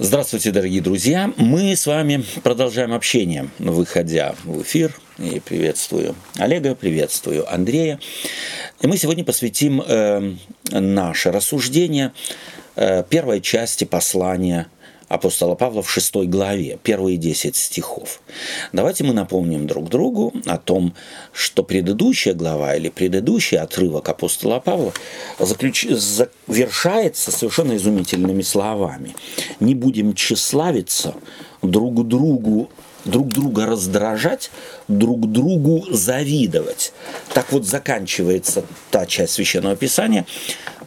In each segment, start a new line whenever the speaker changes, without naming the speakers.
Здравствуйте, дорогие друзья. Мы с вами продолжаем общение, выходя в эфир. И приветствую Олега, приветствую Андрея. И мы сегодня посвятим э, наше рассуждение э, первой части послания апостола Павла в шестой главе, первые десять стихов. Давайте мы напомним друг другу о том, что предыдущая глава или предыдущий отрывок апостола Павла заключ... завершается совершенно изумительными словами. «Не будем тщеславиться друг другу друг друга раздражать, друг другу завидовать. Так вот заканчивается та часть Священного Писания,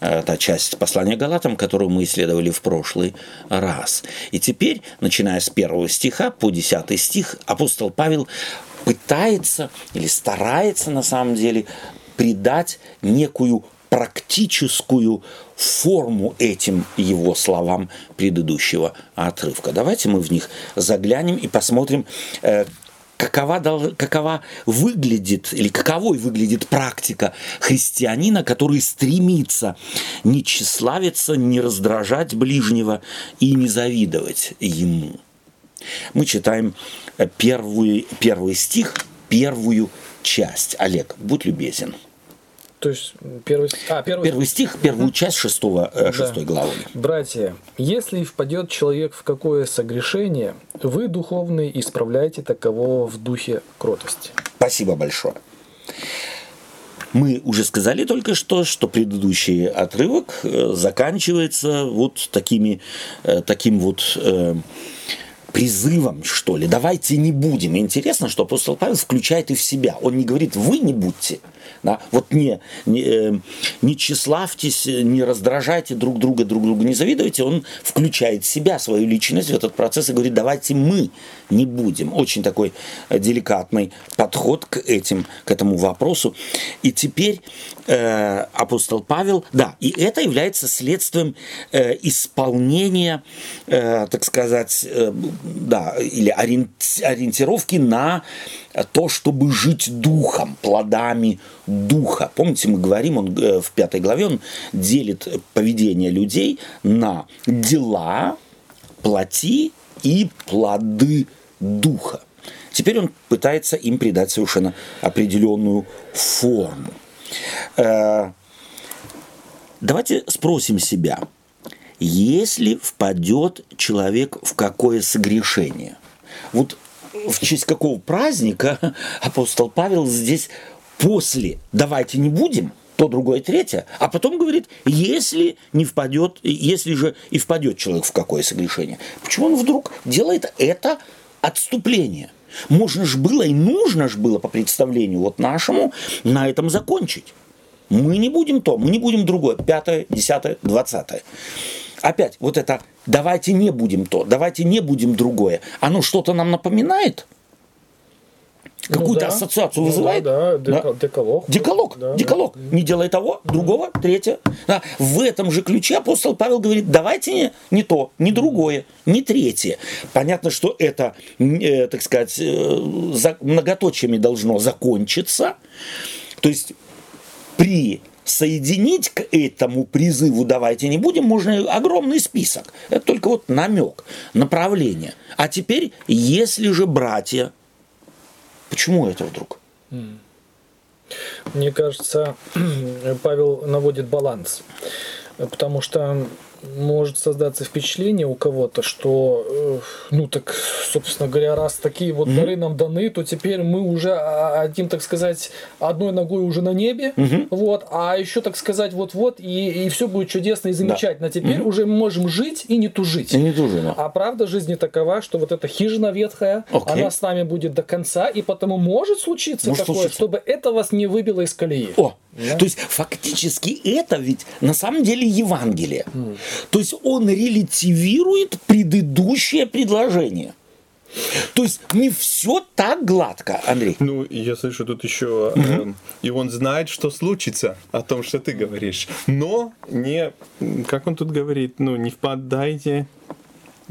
та часть послания Галатам, которую мы исследовали в прошлый раз. И теперь, начиная с первого стиха по десятый стих, апостол Павел пытается или старается на самом деле придать некую практическую форму этим его словам предыдущего отрывка. Давайте мы в них заглянем и посмотрим, э, какова, какова выглядит или каковой выглядит практика христианина, который стремится не тщеславиться, не раздражать ближнего и не завидовать ему. Мы читаем э, первый, первый стих, первую часть. Олег, будь любезен.
То есть первый,
а, первый... первый стих, первую часть шестого, э, шестой да. главы.
Братья, если впадет человек в какое согрешение, вы, духовные, исправляйте такового в духе кротости.
Спасибо большое. Мы уже сказали только что, что предыдущий отрывок э, заканчивается вот такими, э, таким вот призывом, что ли. Давайте не будем. интересно, что апостол Павел включает и в себя. Он не говорит, вы не будьте. Да? Вот не, не, э, не тщеславьтесь, не раздражайте друг друга, друг другу не завидуйте. Он включает себя, свою личность в этот процесс и говорит, давайте мы не будем. Очень такой деликатный подход к, этим, к этому вопросу. И теперь э, апостол Павел, да, и это является следствием э, исполнения, э, так сказать, э, да, или ориентировки на то, чтобы жить духом, плодами духа. Помните, мы говорим, он э, в пятой главе, он делит поведение людей на дела, плоти и плоды духа. Теперь он пытается им придать совершенно определенную форму. Э, давайте спросим себя, если впадет человек в какое согрешение? Вот в честь какого праздника апостол Павел здесь после «давайте не будем», то, другое, третье, а потом говорит, если не впадет, если же и впадет человек в какое согрешение. Почему он вдруг делает это отступление? Можно же было и нужно же было по представлению вот нашему на этом закончить. Мы не будем то, мы не будем другое, пятое, десятое, двадцатое опять вот это давайте не будем то, давайте не будем другое, оно что-то нам напоминает? Ну Какую-то ну, да. ассоциацию ну, вызывает?
Да, да, да. Деколог.
Деколог. Да, деколог. Да. Не делай того, другого, третье. Да. В этом же ключе апостол Павел говорит, давайте не, не то, не другое, не третье. Понятно, что это, э, так сказать, э, за, многоточиями должно закончиться. То есть при соединить к этому призыву «давайте не будем» можно огромный список. Это только вот намек, направление. А теперь, если же братья, почему это вдруг?
Мне кажется, Павел наводит баланс. Потому что может создаться впечатление у кого-то, что, э, ну так, собственно говоря, раз такие вот mm-hmm. дары нам даны, то теперь мы уже одним, так сказать, одной ногой уже на небе, mm-hmm. вот, а еще, так сказать, вот-вот, и, и все будет чудесно и замечательно. Да. Теперь mm-hmm. уже мы можем жить и не тужить.
И не тужить,
А правда жизни такова, что вот эта хижина ветхая, okay. она с нами будет до конца, и потому может случиться может такое, случиться. чтобы это вас не выбило из колеи.
О, да? То есть фактически это ведь на самом деле Евангелие. Mm. То есть он релятивирует предыдущее предложение. То есть не все так гладко, Андрей.
Ну, я слышу тут еще, mm-hmm. э, и он знает, что случится о том, что ты говоришь. Но не, как он тут говорит, ну, не впадайте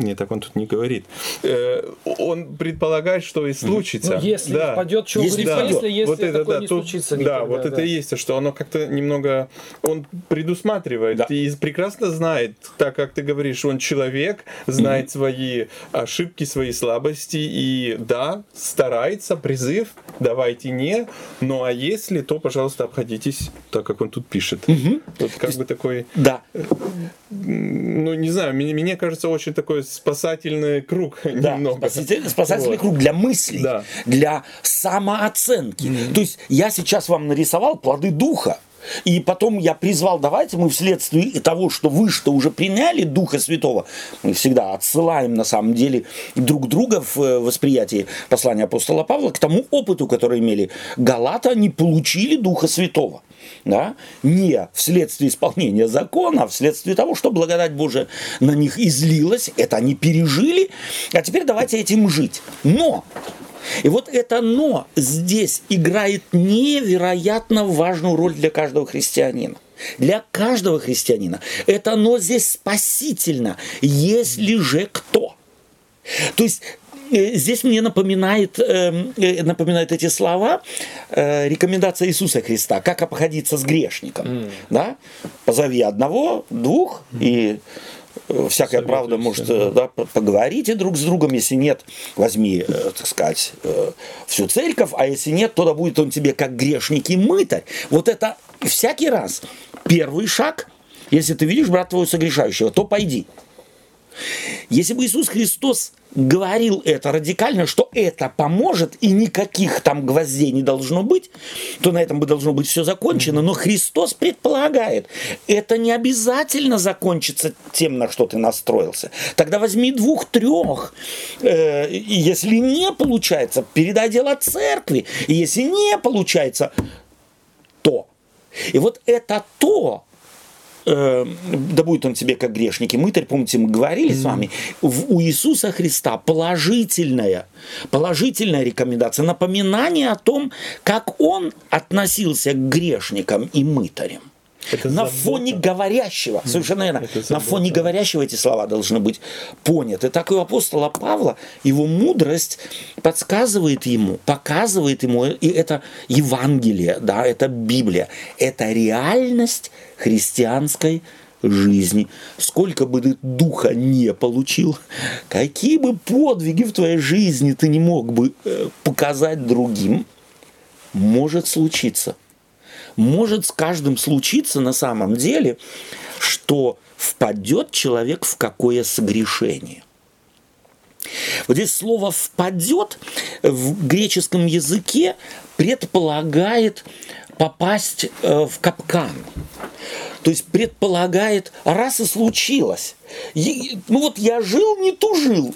Не, так он тут не говорит. Э, он предполагает, что и случится.
Ну, если
да.
впадет, что
Если впадет.
если, если
вот это,
такое
да,
не
тут-
случится
да,
никогда,
вот это
да.
и есть, что оно как-то немного, он предусматривает
Да.
и прекрасно знает, так как ты говоришь, он человек, знает свои ошибки, свои слабости и да, старается, призыв, давайте не, ну а если, то, пожалуйста, обходитесь так, как он тут пишет. Вот как бы такой,
Да,
ну не знаю, мне, мне кажется, очень такой спасательный круг
да,
немного.
спаситель- спасательный
Вот.
круг для мыслей,
Да.
для самооценки. То есть я сейчас вам нарисовал плоды духа, и потом я призвал, давайте мы вследствие того, что вы что уже приняли Духа Святого, мы всегда отсылаем на самом деле друг друга в э, восприятии послания апостола Павла к тому опыту, который имели Галата, они получили Духа Святого. Да? Не вследствие исполнения закона, а вследствие того, что благодать Божия на них излилась, это они пережили, а теперь давайте этим жить. Но и вот это «но» здесь играет невероятно важную роль для каждого христианина. Для каждого христианина. Это «но» здесь спасительно, если же кто. То есть здесь мне напоминает, э, э, напоминают эти слова э, рекомендация Иисуса Христа, как обходиться с грешником. Да? Позови одного, двух, и э, всякая правда может э, да, п- поговорите друг с другом, если нет, возьми, э, так сказать, э, всю церковь, а если нет, то да будет он тебе как грешник и мытарь. Вот это всякий раз первый шаг, если ты видишь брат твоего согрешающего, то пойди. Если бы Иисус Христос говорил это радикально, что это поможет и никаких там гвоздей не должно быть, то на этом бы должно быть все закончено. Но Христос предполагает, это не обязательно закончится тем, на что ты настроился. Тогда возьми двух-трех. Э, если не получается, передай дело церкви. Если не получается, то. И вот это то, э, да будет он тебе как грешник и мытарь, помните, мы говорили с вами, в- у Иисуса Христа положительная, положительная рекомендация, напоминание о том, как он относился к грешникам и мытарям.
Это
на
забота.
фоне говорящего, совершенно верно, на фоне говорящего эти слова должны быть поняты. Так и у апостола Павла его мудрость подсказывает ему, показывает ему, и это Евангелие, да, это Библия, это реальность христианской жизни. Сколько бы ты духа не получил, какие бы подвиги в твоей жизни ты не мог бы э, показать другим, может случиться может с каждым случиться на самом деле, что впадет человек в какое согрешение. Вот здесь слово «впадет» в греческом языке предполагает попасть э, в капкан. То есть предполагает, раз и случилось. Ну вот я жил, не тужил,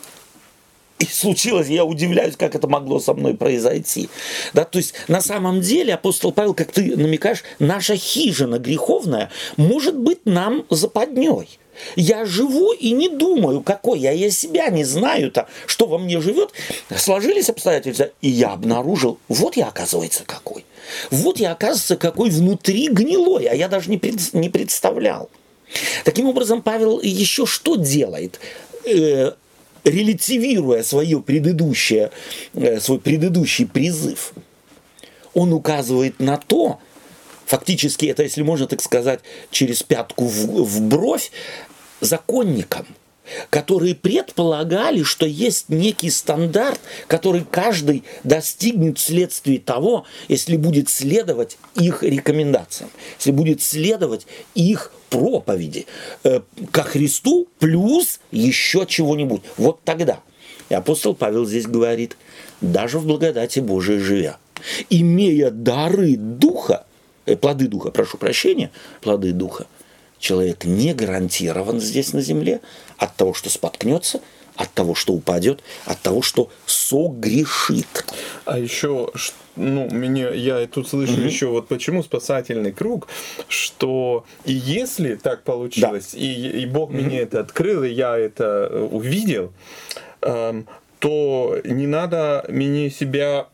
и случилось, я удивляюсь, как это могло со мной произойти. Да, то есть на самом деле апостол Павел, как ты намекаешь, наша хижина греховная может быть нам западней. Я живу и не думаю, какой я, я себя не знаю-то, что во мне живет. Сложились обстоятельства, и я обнаружил, вот я, оказывается, какой. Вот я, оказывается, какой внутри гнилой, а я даже не, пред- не представлял. Таким образом, Павел еще что делает? Релятивируя свое предыдущее, э, свой предыдущий призыв, он указывает на то, фактически это, если можно так сказать, через пятку в, в бровь, законникам, которые предполагали, что есть некий стандарт, который каждый достигнет вследствие того, если будет следовать их рекомендациям, если будет следовать их проповеди э, ко Христу плюс еще чего-нибудь. Вот тогда. И апостол Павел здесь говорит, даже в благодати Божией живя, имея дары Духа, э, плоды Духа, прошу прощения, плоды Духа, человек не гарантирован здесь на земле от того, что споткнется, от того, что упадет, от того, что согрешит.
А еще, ну, мне, я тут слышу еще вот почему спасательный круг, что и если так получилось, и, и Бог мне это открыл, и я это увидел, эм, то не надо мне себя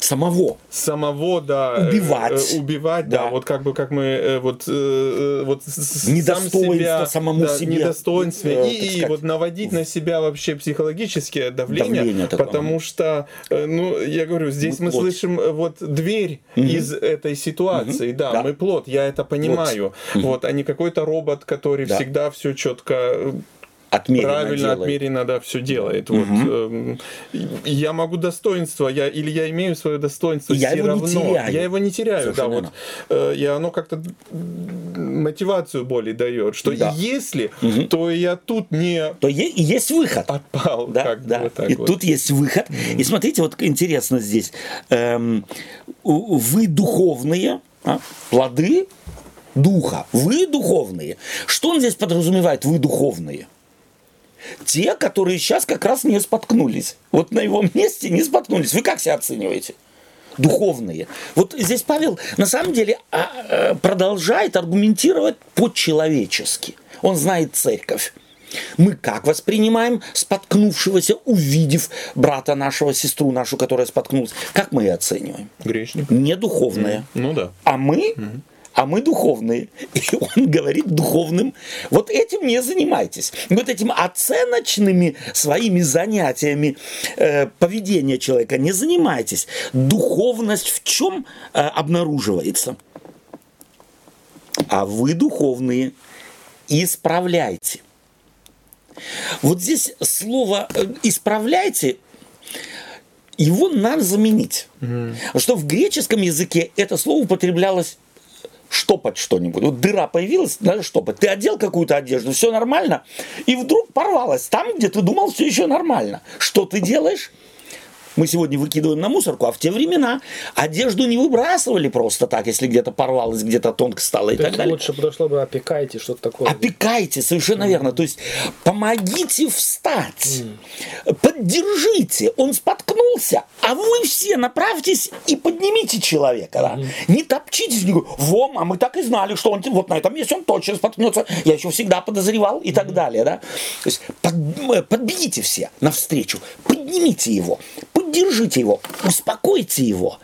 самого.
Самого, да. э,
Убивать.
э, убивать, да.
Да.
Вот как бы, как мы, э, вот, э, э, вот с- сам
Недостоинство
себя,
самому
да,
себе,
Недостоинство.
э,
и, и вот наводить на себя вообще психологическое давление.
Давление такое.
потому что, э, ну, я говорю, здесь
Мы
мы, слышим э, вот дверь из этой ситуации. Да,
Да.
мы плод, я это понимаю. Вот, а не какой-то робот, который
Да.
всегда все четко
Отмеренно
правильно,
делает.
отмеренно, да, все делает. Вот, эм, и я могу достоинство, я, или я имею свое достоинство
я
все
его не
равно.
теряю.
Я его не теряю, да, вот. э, И оно как-то мотивацию более дает, что
Да.
если, то я тут не
То е- и есть выход.
отпал.
Да,
как
да.
вот так
и
вот.
тут есть выход. И смотрите, вот интересно здесь. Эм, вы духовные, а, плоды духа. Вы духовные. Что он здесь подразумевает? Вы духовные. Те, которые сейчас как раз не споткнулись. Вот на его месте не споткнулись. Вы как себя оцениваете? Духовные. Вот здесь Павел на самом деле а, а, продолжает аргументировать по-человечески. Он знает церковь. Мы как воспринимаем споткнувшегося, увидев брата нашего, сестру нашу, которая споткнулась? Как мы ее оцениваем?
Грешник.
Не духовная.
Ну да.
А мы, а мы духовные. И он говорит духовным, вот этим не занимайтесь. Вот этим оценочными своими занятиями э, поведения человека не занимайтесь. Духовность в чем э, обнаруживается? А вы духовные исправляйте. Вот здесь слово э, исправляйте его надо заменить. Что в греческом языке это слово употреблялось штопать что-нибудь. Вот дыра появилась, надо штопать. Ты одел какую-то одежду, все нормально, и вдруг порвалась там, где ты думал, все еще нормально. Что ты делаешь? Мы сегодня выкидываем на мусорку, а в те времена одежду не выбрасывали просто так, если где-то порвалось, где-то тонко стало и
То
так далее.
лучше подошло бы опекайте, что-то такое.
Опекайте, совершенно верно. То есть помогите встать, поддержите. Он споткнулся, а вы все направьтесь и поднимите человека. да. Не топчитесь, не говорите, во, а мы так и знали, что он вот на этом месте он точно споткнется. Я еще всегда подозревал и так далее. Да? То есть под- э, подбегите все навстречу, поднимите его, поддержите его, успокойте его.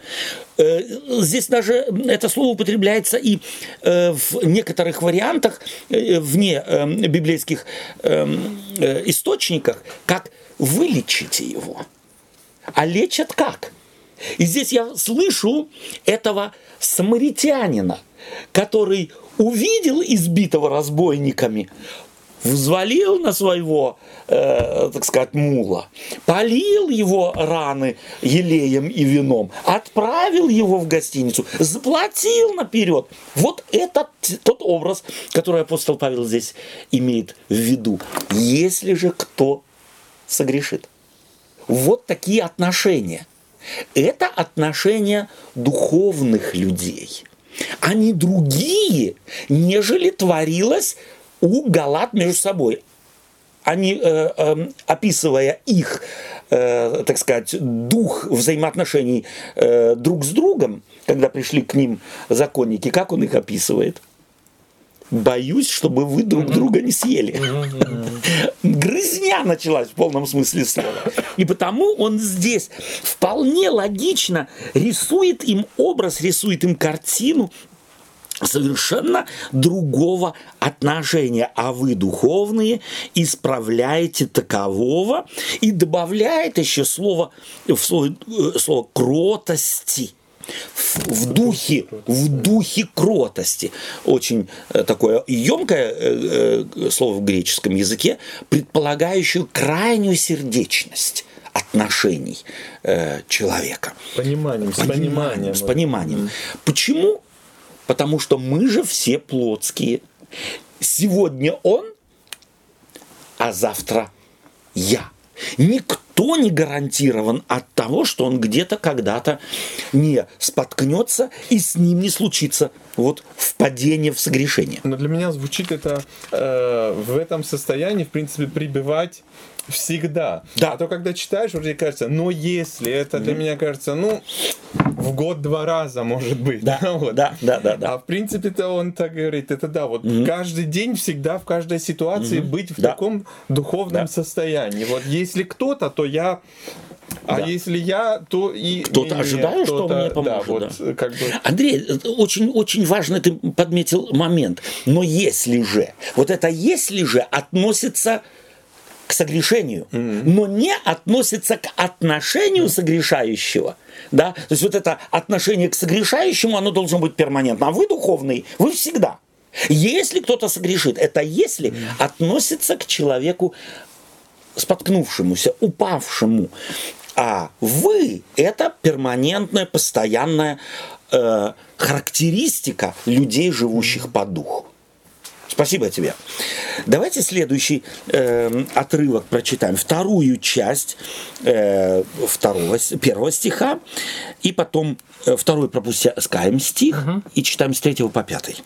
Э, Здесь даже это слово употребляется и э, в некоторых вариантах э, вне э, библейских э, э, источниках, как вылечите его. А лечат как? И здесь я слышу этого самаритянина, который увидел избитого разбойниками, взвалил на своего, э, так сказать, мула, полил его раны елеем и вином, отправил его в гостиницу, заплатил наперед. Вот это т- тот образ, который апостол Павел здесь имеет в виду. Если же кто согрешит. Вот такие отношения. Это отношения духовных людей. Они другие, нежели творилось у галат между собой. Они, э, э, описывая их, э, так сказать, дух взаимоотношений э, друг с другом, когда пришли к ним законники, как он их описывает? Боюсь, чтобы вы друг друга не съели. Грызня началась в полном смысле слова. И потому он здесь вполне логично рисует им образ, рисует им картину совершенно другого отношения. А вы, духовные, исправляете такового и добавляет еще слово, в слово, э, слово кротости в, духе, в духе кротости. Очень э, такое емкое э, слово в греческом языке, предполагающее крайнюю сердечность отношений э, человека.
Пониманием, с пониманием.
С пониманием. Почему? Потому что мы же все плотские. Сегодня он, а завтра я. Никто не гарантирован от того, что он где-то когда-то не споткнется и с ним не случится вот впадение в согрешение.
Но для меня звучит это э, в этом состоянии, в принципе, пребывать всегда.
Да.
А то, когда читаешь, вроде кажется, но если это для меня кажется, ну, в год два раза, может быть.
Да,
вот.
да, да, да, да.
А в принципе-то он так говорит, это да, вот каждый день всегда в каждой ситуации быть в
Да.
таком духовном
Да.
состоянии. Вот если кто-то, то я А
Да.
если я, то и
Кто-то ожидает, что
кто-то-
мне поможет,
Да, вот
да.
как бы.
Андрей, очень, очень важно ты подметил момент. Но если же, вот это если же относится к согрешению, но не относится к отношению согрешающего. Да? То есть вот это отношение к согрешающему, оно должно быть перманентно. А вы духовный, вы всегда. Если кто-то согрешит, это если относится к человеку споткнувшемуся, упавшему. А вы – это перманентная, постоянная э, характеристика людей, живущих по духу. Спасибо тебе. Давайте следующий э, отрывок прочитаем. Вторую часть э, второго, первого стиха. И потом э, второй пропускаем стих и читаем с третьего по пятый.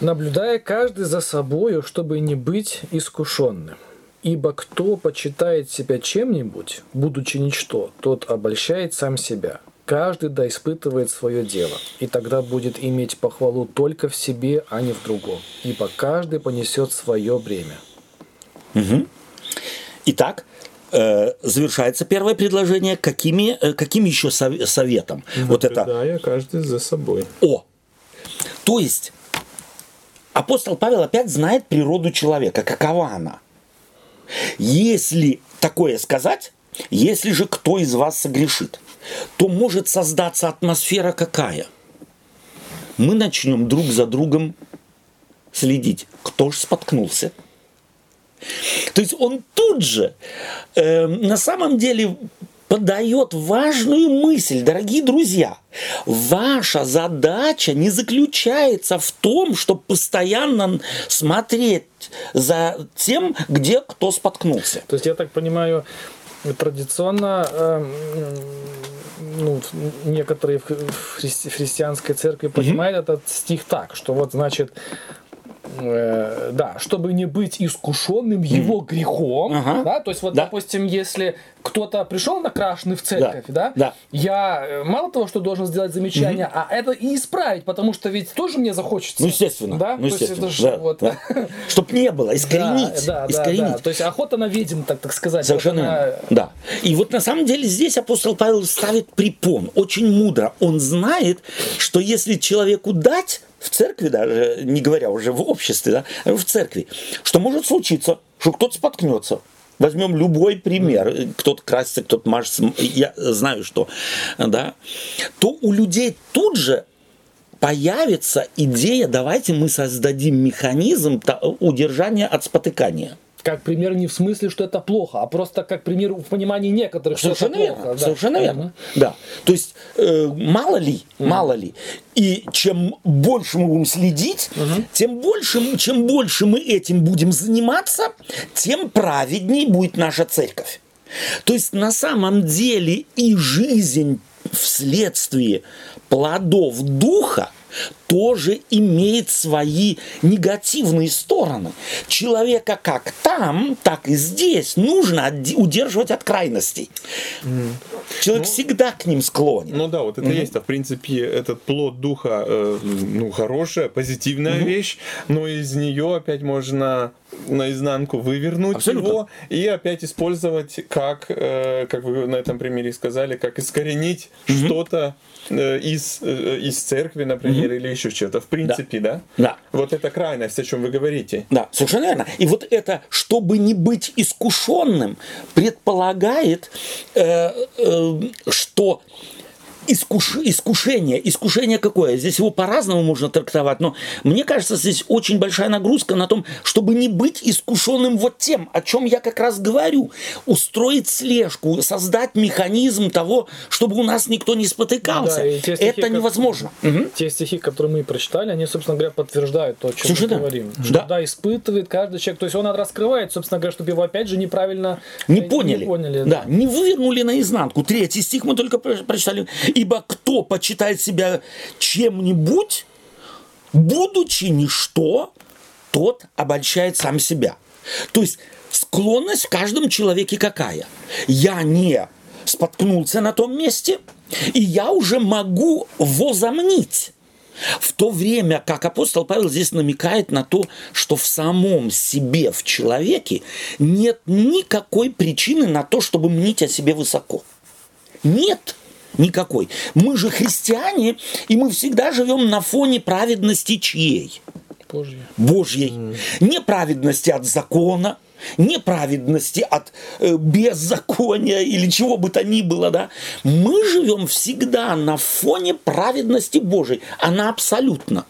наблюдая каждый за собою, чтобы не быть искушенным. Ибо кто почитает себя чем-нибудь, будучи ничто, тот обольщает сам себя. Каждый да испытывает свое дело, и тогда будет иметь похвалу только в себе, а не в другом. Ибо каждый понесет свое бремя.
Итак, э, завершается первое предложение. Какими, э, каким еще сов- советом? Вот это
Наблюдая каждый за собой.
О. То есть апостол Павел опять знает природу человека, какова она. Если такое сказать, если же кто из вас согрешит, то может создаться атмосфера какая? Мы начнем друг за другом следить, кто же споткнулся. То есть он тут же э, на самом деле подает важную мысль, дорогие друзья. Ваша задача не заключается в том, чтобы постоянно смотреть за тем, где кто споткнулся.
То есть, я так понимаю, традиционно эм, ну, некоторые в в христи- в христианской церкви понимают этот стих так, что вот значит э, да, чтобы не быть искушенным его грехом,
Ага.
да, то есть вот,
Да.
допустим, если кто-то пришел накрашенный в церковь, да,
Да.
я э, мало того, что должен сделать замечание, а это и исправить, потому что ведь тоже мне захочется.
Ну, естественно.
Да,
ну,
есть
естественно.
это же
да,
вот-
да. Чтоб не было, искоренить.
Да, да, да,
искоренить.
да. То есть охота на ведьм, так, так сказать.
Совершенно
вот она-.
Да. И вот на самом деле здесь апостол Павел ставит препон. Очень мудро. Он знает, что если человеку дать в церкви даже, не говоря уже в обществе, да, в церкви, что может случиться, что кто-то споткнется. Возьмем любой пример. Кто-то красится, кто-то мажется. Я знаю, что. Да. То у людей тут же появится идея, давайте мы создадим механизм удержания от спотыкания.
Как пример не в смысле, что это плохо, а просто как пример в понимании некоторых, что
Совершенно
это
верно.
плохо. да.
Совершенно верно.
Мгм.
Да. То есть э, мало ли, мало ли. И чем больше мы будем следить, тем больше, чем больше мы этим будем заниматься, тем праведней будет наша церковь. То есть на самом деле и жизнь вследствие плодов духа тоже имеет свои негативные стороны. Человека как там, так и здесь нужно удерживать от крайностей. Человек всегда к ним склонен.
Ну да, вот это есть, а в принципе этот плод духа, э, ну хорошая, позитивная вещь, но из нее опять можно наизнанку вывернуть
Абсолютно.
его и опять использовать как, э, как вы на этом примере сказали, как искоренить что-то э, из, э, из церкви, например, или еще что-то. В принципе, да.
Да.
Вот это крайность, о чем вы говорите.
Да, совершенно верно. И вот это, чтобы не быть искушенным, предполагает, э, э, что искуш- искушение, искушение какое? Здесь его по-разному можно трактовать, но мне кажется, здесь очень большая нагрузка на том, чтобы не быть искушенным вот тем, о чем я как раз говорю. Устроить слежку, создать механизм того, чтобы у нас никто не спотыкался.
Да, стихи,
Это
как-
невозможно. Мгм.
Те стихи, которые мы прочитали, они, собственно говоря, подтверждают то, о чем
Слушай,
мы
да.
говорим.
Да.
Что, да, испытывает каждый человек. То есть он раскрывает, собственно говоря, чтобы его опять же неправильно
Не
э,
поняли.
Не поняли
да. не вывернули наизнанку. Третий стих мы только про- прочитали. Ибо кто почитает себя чем-нибудь, будучи ничто, тот обольщает сам себя. То есть склонность в каждом человеке какая? Я не споткнулся на том месте, и я уже могу возомнить, В то время как апостол Павел здесь намекает на то, что в самом себе, в человеке, нет никакой причины на то, чтобы мнить о себе высоко. Нет никакой. Мы же христиане, и мы всегда живем на фоне праведности чьей?
Божьей.
Божьей. Не праведности от закона, неправедности, от э, беззакония или чего бы то ни было, да, мы живем всегда на фоне праведности Божией. Она абсолютно.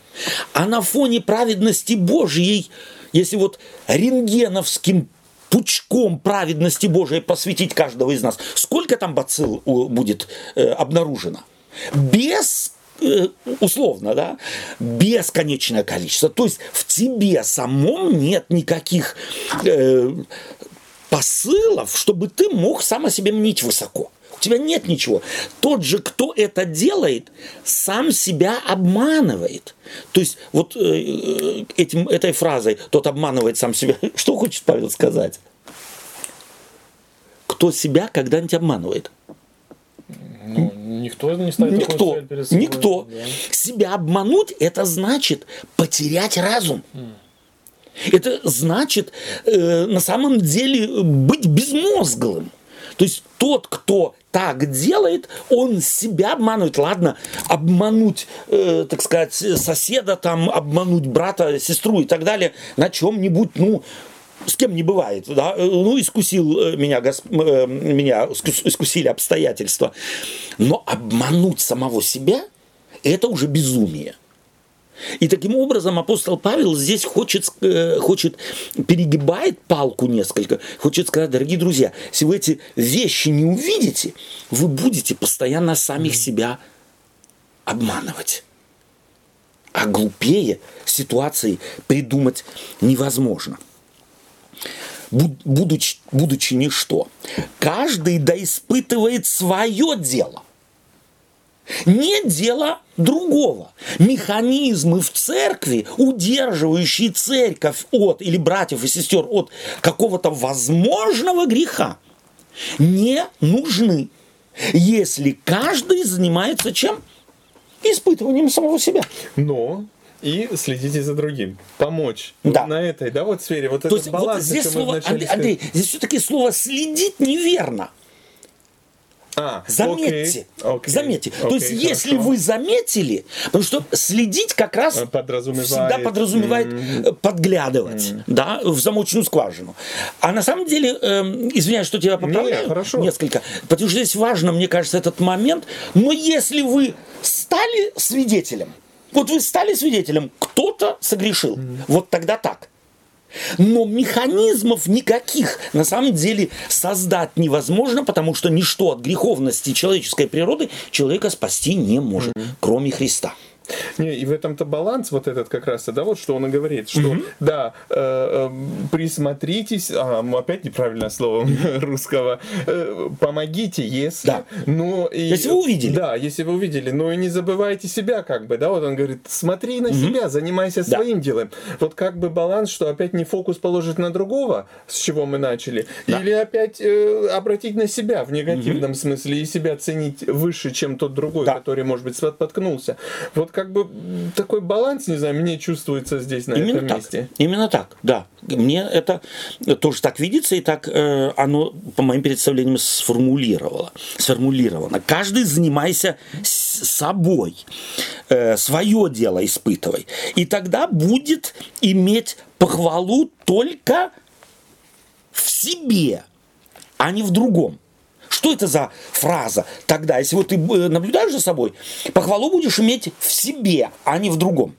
А на фоне праведности Божьей, если вот рентгеновским пучком праведности Божией посвятить каждого из нас, сколько там бацилл будет э, обнаружено? Без Э, условно, да, бесконечное количество. То есть в тебе самом нет никаких э, посылов, чтобы ты мог сам о себе мнить высоко. У тебя нет ничего. Тот же, кто это делает, сам себя обманывает. То есть вот э, этим, этой фразой «тот обманывает сам себя». Что хочет Павел сказать? Кто себя когда-нибудь обманывает?
Ну, никто не ставит
никто,
перед собой.
Никто. Да. Себя обмануть это значит потерять разум. Mm. Это значит э, на самом деле быть безмозглым. То есть тот, кто так делает, он себя обманывает. Ладно, обмануть, э, так сказать, соседа, там, обмануть брата, сестру и так далее на чем-нибудь, ну, с кем не бывает, да, ну, искусил э, меня, госп... Э, меня искусили обстоятельства, но обмануть самого себя – это уже безумие. И таким образом апостол Павел здесь хочет, э, хочет, перегибает палку несколько, хочет сказать, дорогие друзья, если вы эти вещи не увидите, вы будете постоянно самих себя обманывать. А глупее ситуации придумать невозможно – будучи, будучи ничто. Каждый да испытывает свое дело. Не дело другого. Механизмы в церкви, удерживающие церковь от, или братьев и сестер от какого-то возможного греха, не нужны, если каждый занимается чем? Испытыванием самого себя.
Но и следите за другим. Помочь.
Да.
Вот на этой, да, вот сфере. Вот
То
этот
есть,
баланс,
вот здесь слово, Андрей, Андрей, здесь все-таки слово следить неверно.
А,
заметьте,
окей, окей,
заметьте.
Окей,
То есть,
хорошо.
если вы заметили, потому что следить как раз
А, подразумевает,
всегда подразумевает
м-
подглядывать,
М.
да, в замочную скважину. А на самом деле, эм, извиняюсь, что тебя поправляю,
Не, хорошо.
несколько, потому что здесь важно, мне кажется, этот момент. Но если вы стали свидетелем, вот вы стали свидетелем, кто-то согрешил, вот тогда так. Но механизмов никаких на самом деле создать невозможно, потому что ничто от греховности человеческой природы человека спасти не может, кроме Христа.
Не, и в этом-то баланс вот этот как раз, да, вот что он и говорит, что
Мгм.
да, э, э, присмотритесь, а, опять неправильное слово русского, э, помогите, если,
Да.
но и,
Если вы увидели.
да, если вы увидели, но и не забывайте себя, как бы, да, вот он говорит, смотри на себя, занимайся
Да.
своим делом, вот как бы баланс, что опять не фокус положить на другого, с чего мы начали,
Да.
или опять э, обратить на себя в негативном смысле и себя ценить выше, чем тот другой,
Да.
который, может быть, споткнулся. Вот как бы такой баланс, не знаю, мне чувствуется здесь на
Именно
этом
так.
месте.
Именно так, да. Мне это тоже так видится, и так э, оно, по моим представлениям, сформулировало, сформулировано. Каждый занимайся собой, э, свое дело испытывай. И тогда будет иметь похвалу только в себе, а не в другом. Что это за фраза тогда? Если вот ты э, наблюдаешь за собой, похвалу будешь иметь в себе, а не в другом.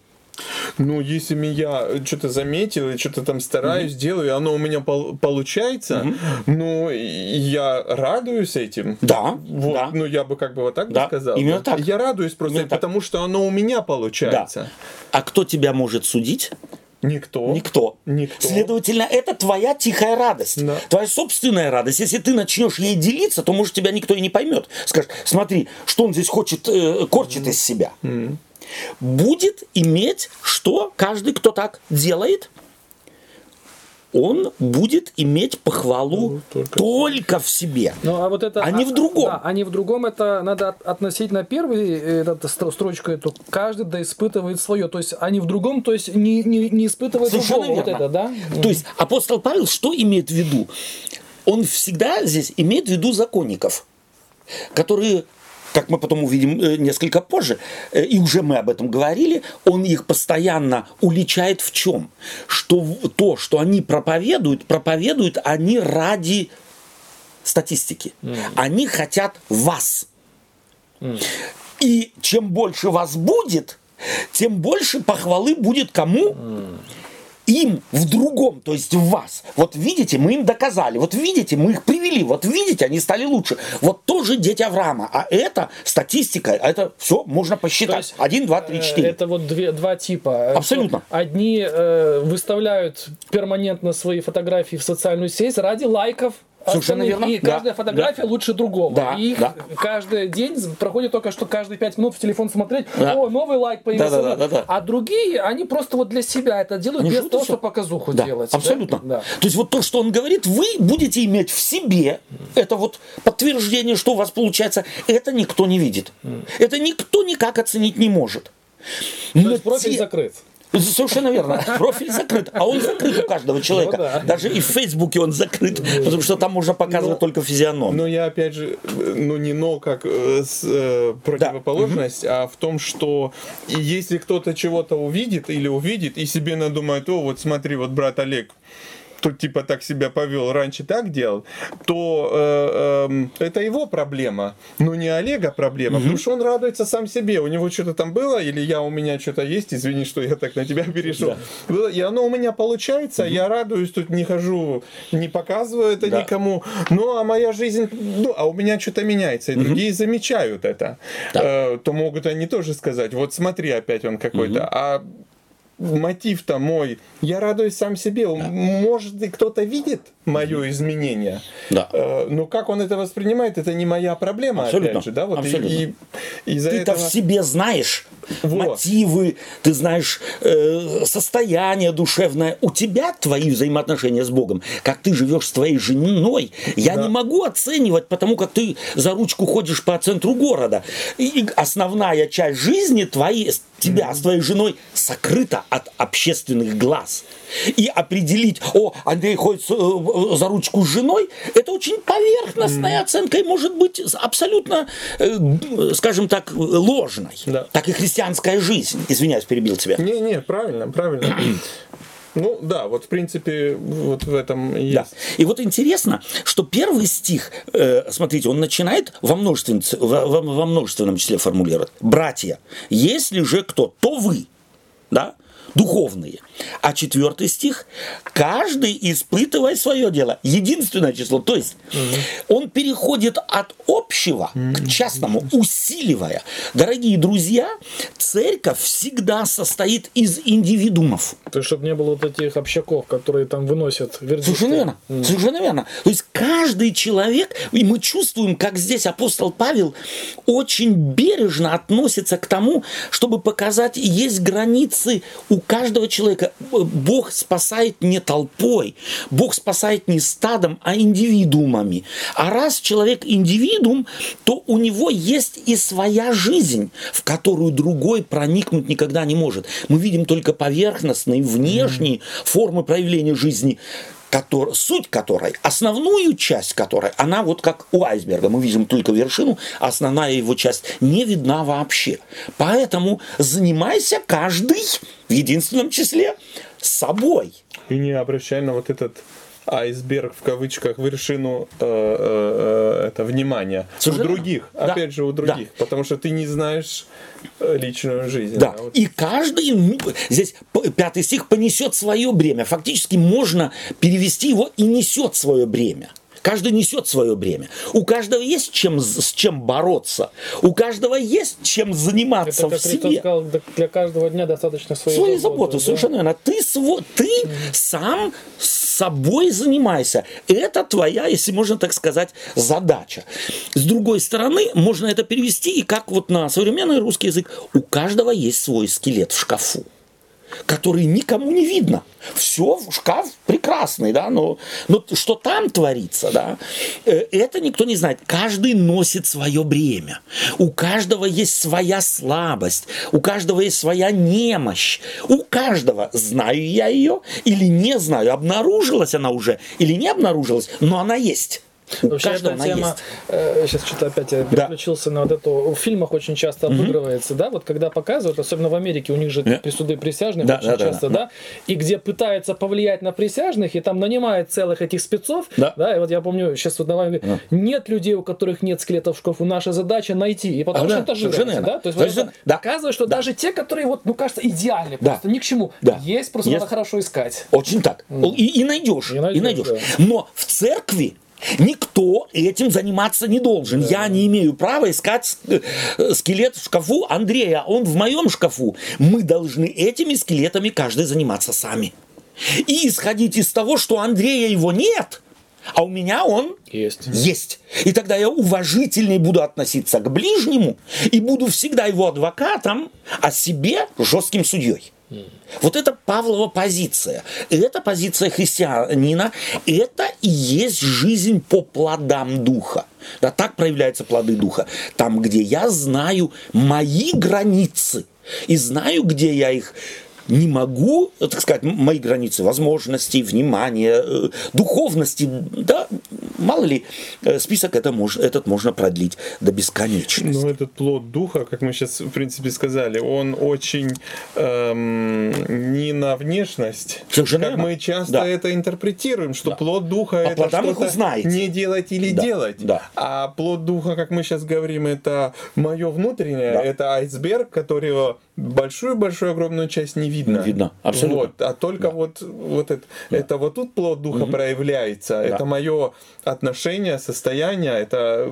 Ну, если я что-то заметил и что-то там стараюсь, делаю, и оно у меня пол- получается, ну, и я радуюсь этим.
Да,
Вот,
да.
ну, я бы как бы вот так
Да,
бы сказал.
именно так.
Я радуюсь просто,
Именно так.
потому что оно у меня
Да.
получается.
А кто тебя может судить?
Никто.
Никто.
Никто.
Следовательно, это твоя тихая радость,
Да.
твоя собственная радость. Если ты начнешь ей делиться, то, может, тебя никто и не поймет. Скажешь, смотри, что он здесь хочет, э, корчит из себя. Будет иметь, что каждый, кто так делает, он будет иметь похвалу
Ну, только-
только, в себе.
Ну, а вот это...
А не в другом.
Да, а не в другом, это надо от- относить на первый, э, стро- строчку эту, каждый да испытывает свое. То есть, а не в другом, то есть, не, не, не испытывает
Совершенно
другого. Вот
верно.
это, да?
То есть апостол Павел что имеет в виду? Он всегда здесь имеет в виду законников, которые как мы потом увидим э, несколько позже, э, и уже мы об этом говорили, он их постоянно уличает в чем? Что то, что они проповедуют, проповедуют они ради статистики. Они хотят вас. И чем больше вас будет, тем больше похвалы будет кому? Им в другом, то есть в вас. Вот видите, мы им доказали, вот видите, мы их привели, вот видите, они стали лучше. Вот тоже дети Авраама. А это статистика, это все можно посчитать.
есть,
Один, два, три,
э,
четыре.
Это вот две, два типа.
Абсолютно.
Что Одни э, выставляют перманентно свои фотографии в социальную сеть ради лайков.
Совершенно верно.
И каждая
Да,
фотография
да.
лучше другого.
Да,
и их
да.
каждый день проходит только что каждые пять минут в телефон смотреть.
Да.
О, новый лайк появился.
Да, да, да, да, да.
А другие, они просто вот для себя это делают
Они
без того, чтобы показуху
Да,
делать. да?
абсолютно.
Да.
То есть вот то, что он говорит, вы будете иметь в себе, это вот подтверждение, что у вас получается, это никто не видит. Это никто никак оценить не может.
То
Но
есть профиль
те-
закрыт.
Совершенно верно. Профиль закрыт. А он закрыт у каждого человека.
Ну да.
Даже и в Фейсбуке он закрыт, потому что там можно показывать
Но-
только физиономию.
Но я опять же, ну не но как э, с, э, противоположность, а в том, что если кто-то чего-то увидит или увидит и себе надумает, о, вот смотри, вот брат Олег тут типа так себя повел, раньше так делал, то э, эм, это его проблема, но не Олега проблема, потому что он радуется сам себе. У него что-то там было, или я у меня что-то есть, извини, что я так на тебя перешел. Было, И оно у меня получается, я радуюсь, тут не хожу, не показываю это
Да.
никому. Ну, а моя жизнь, ну, а у меня что-то меняется, и другие замечают это. Э, то могут они тоже сказать, вот смотри, опять он какой-то. А мотив-то мой, я радуюсь сам себе. Может, и кто-то видит мое изменение.
Да.
Э, Но как он это воспринимает, это не моя проблема,
Абсолютно.
опять же. Да? Вот и-
Абсолютно.
и, из-за
Ты-то
этого...
в себе знаешь
Вот.
мотивы, ты знаешь э, состояние душевное. У тебя твои взаимоотношения с Богом, как ты живешь с твоей женой, я
Да.
не могу оценивать, потому как ты за ручку ходишь по центру города. И, и основная часть жизни твоей, тебя с твоей женой сокрыта от общественных глаз. И определить, о, Андрей ходит э, за ручку с женой, это очень поверхностная оценка и может быть абсолютно, э, скажем так, ложной.
Да.
Так и христианская жизнь. Извиняюсь, перебил тебя.
Не-не, правильно, правильно. Ну да, вот в принципе вот в этом и
Да.
есть.
И вот интересно, что первый стих, э, смотрите, он начинает во множественном, во- во множественном числе формулировать. Братья, если же кто, то вы, да, духовные. А четвертый стих, каждый испытывая свое дело. Единственное число. То есть он переходит от общего к частному, усиливая. Дорогие друзья, церковь всегда состоит из индивидуумов.
То есть, чтобы не было вот этих общаков, которые там выносят вердикты.
Совершенно верно. Совершенно верно. То есть каждый человек, и мы чувствуем, как здесь апостол Павел очень бережно относится к тому, чтобы показать, есть границы у каждого человека. Бог спасает не толпой, Бог спасает не стадом, а индивидуумами. А раз человек индивидуум, то у него есть и своя жизнь, в которую другой проникнуть никогда не может. Мы видим только поверхностные, внешние формы проявления жизни котор- суть которой, основную часть которой, она вот как у айсберга, мы видим только вершину, основная его часть не видна вообще. Поэтому занимайся каждый в единственном числе собой.
И не обращай на вот этот айсберг в кавычках вершину э, э, э, это внимания
Совершенно
у других
верно. Да.
опять же у
Да.
других потому что ты не знаешь личную жизнь
Да,
вот.
и каждый, ну, здесь пятый стих, понесет свое бремя. Фактически можно перевести его и несет свое бремя. Каждый несет свое бремя. У каждого есть чем, с чем бороться. У каждого есть чем заниматься
Это,
в себе.
сказал, для каждого дня достаточно своей
Свои заботы,
да.
совершенно верно. Ты, сво- ты сам собой занимайся. Это твоя, если можно так сказать, задача. С другой стороны, можно это перевести и как вот на современный русский язык. У каждого есть свой скелет в шкафу. Который никому не видно. Все, шкаф прекрасный, да, но, но что там творится, да, э, это никто не знает. Каждый носит свое бремя. У каждого есть своя слабость, у каждого есть своя немощь. У каждого, знаю я ее или не знаю, обнаружилась она уже или не обнаружилась, но она есть.
Вообще эта тема, э, сейчас что-то опять я переключился да. на вот эту, в фильмах очень часто обыгрывается, mm-hmm. да, вот когда показывают, особенно в Америке, у них же yeah. присуды присяжных да, очень да, часто, да, да, и где пытаются повлиять на присяжных, и там нанимают целых этих спецов, да, да и вот я помню, сейчас вот давай, yeah. нет людей, у которых нет скелетов в шкафу, наша задача найти, и потому а, что да, это жирается, да, то есть, то есть вот, да. доказывает, что да. даже те, которые вот, ну, кажется, идеальны, да. просто ни к чему, да. есть, просто есть. надо хорошо искать.
Очень так, mm. и, и найдешь, и найдешь, и найдешь. Да. но в церкви Никто этим заниматься не должен. Да. Я не имею права искать э, скелет в шкафу Андрея, он в моем шкафу. Мы должны этими скелетами каждый заниматься сами. И исходить из того, что Андрея его нет, а у меня он
есть.
есть. И тогда я уважительнее буду относиться к ближнему и буду всегда его адвокатом, а себе жестким судьей. Вот это Павлова позиция. Это позиция христианина. Это и есть жизнь по плодам духа. Да, так проявляются плоды духа. Там, где я знаю мои границы и знаю, где я их не могу, так сказать, мои границы возможностей, внимания, э, духовности, да, мало ли, э, список это мож, этот можно продлить до бесконечности.
Но этот плод духа, как мы сейчас, в принципе, сказали, он очень эм, не на внешность, Совершенно как мы часто да. это интерпретируем, что да. плод духа а это что-то не делать или да. делать, да. а плод духа, как мы сейчас говорим, это мое внутреннее, да. это айсберг, которого большую-большую огромную часть не видно.
Не видно, абсолютно.
Вот, а только да. вот, вот это, да. это вот тут плод духа угу. проявляется. Да. Это мое отношение, состояние, это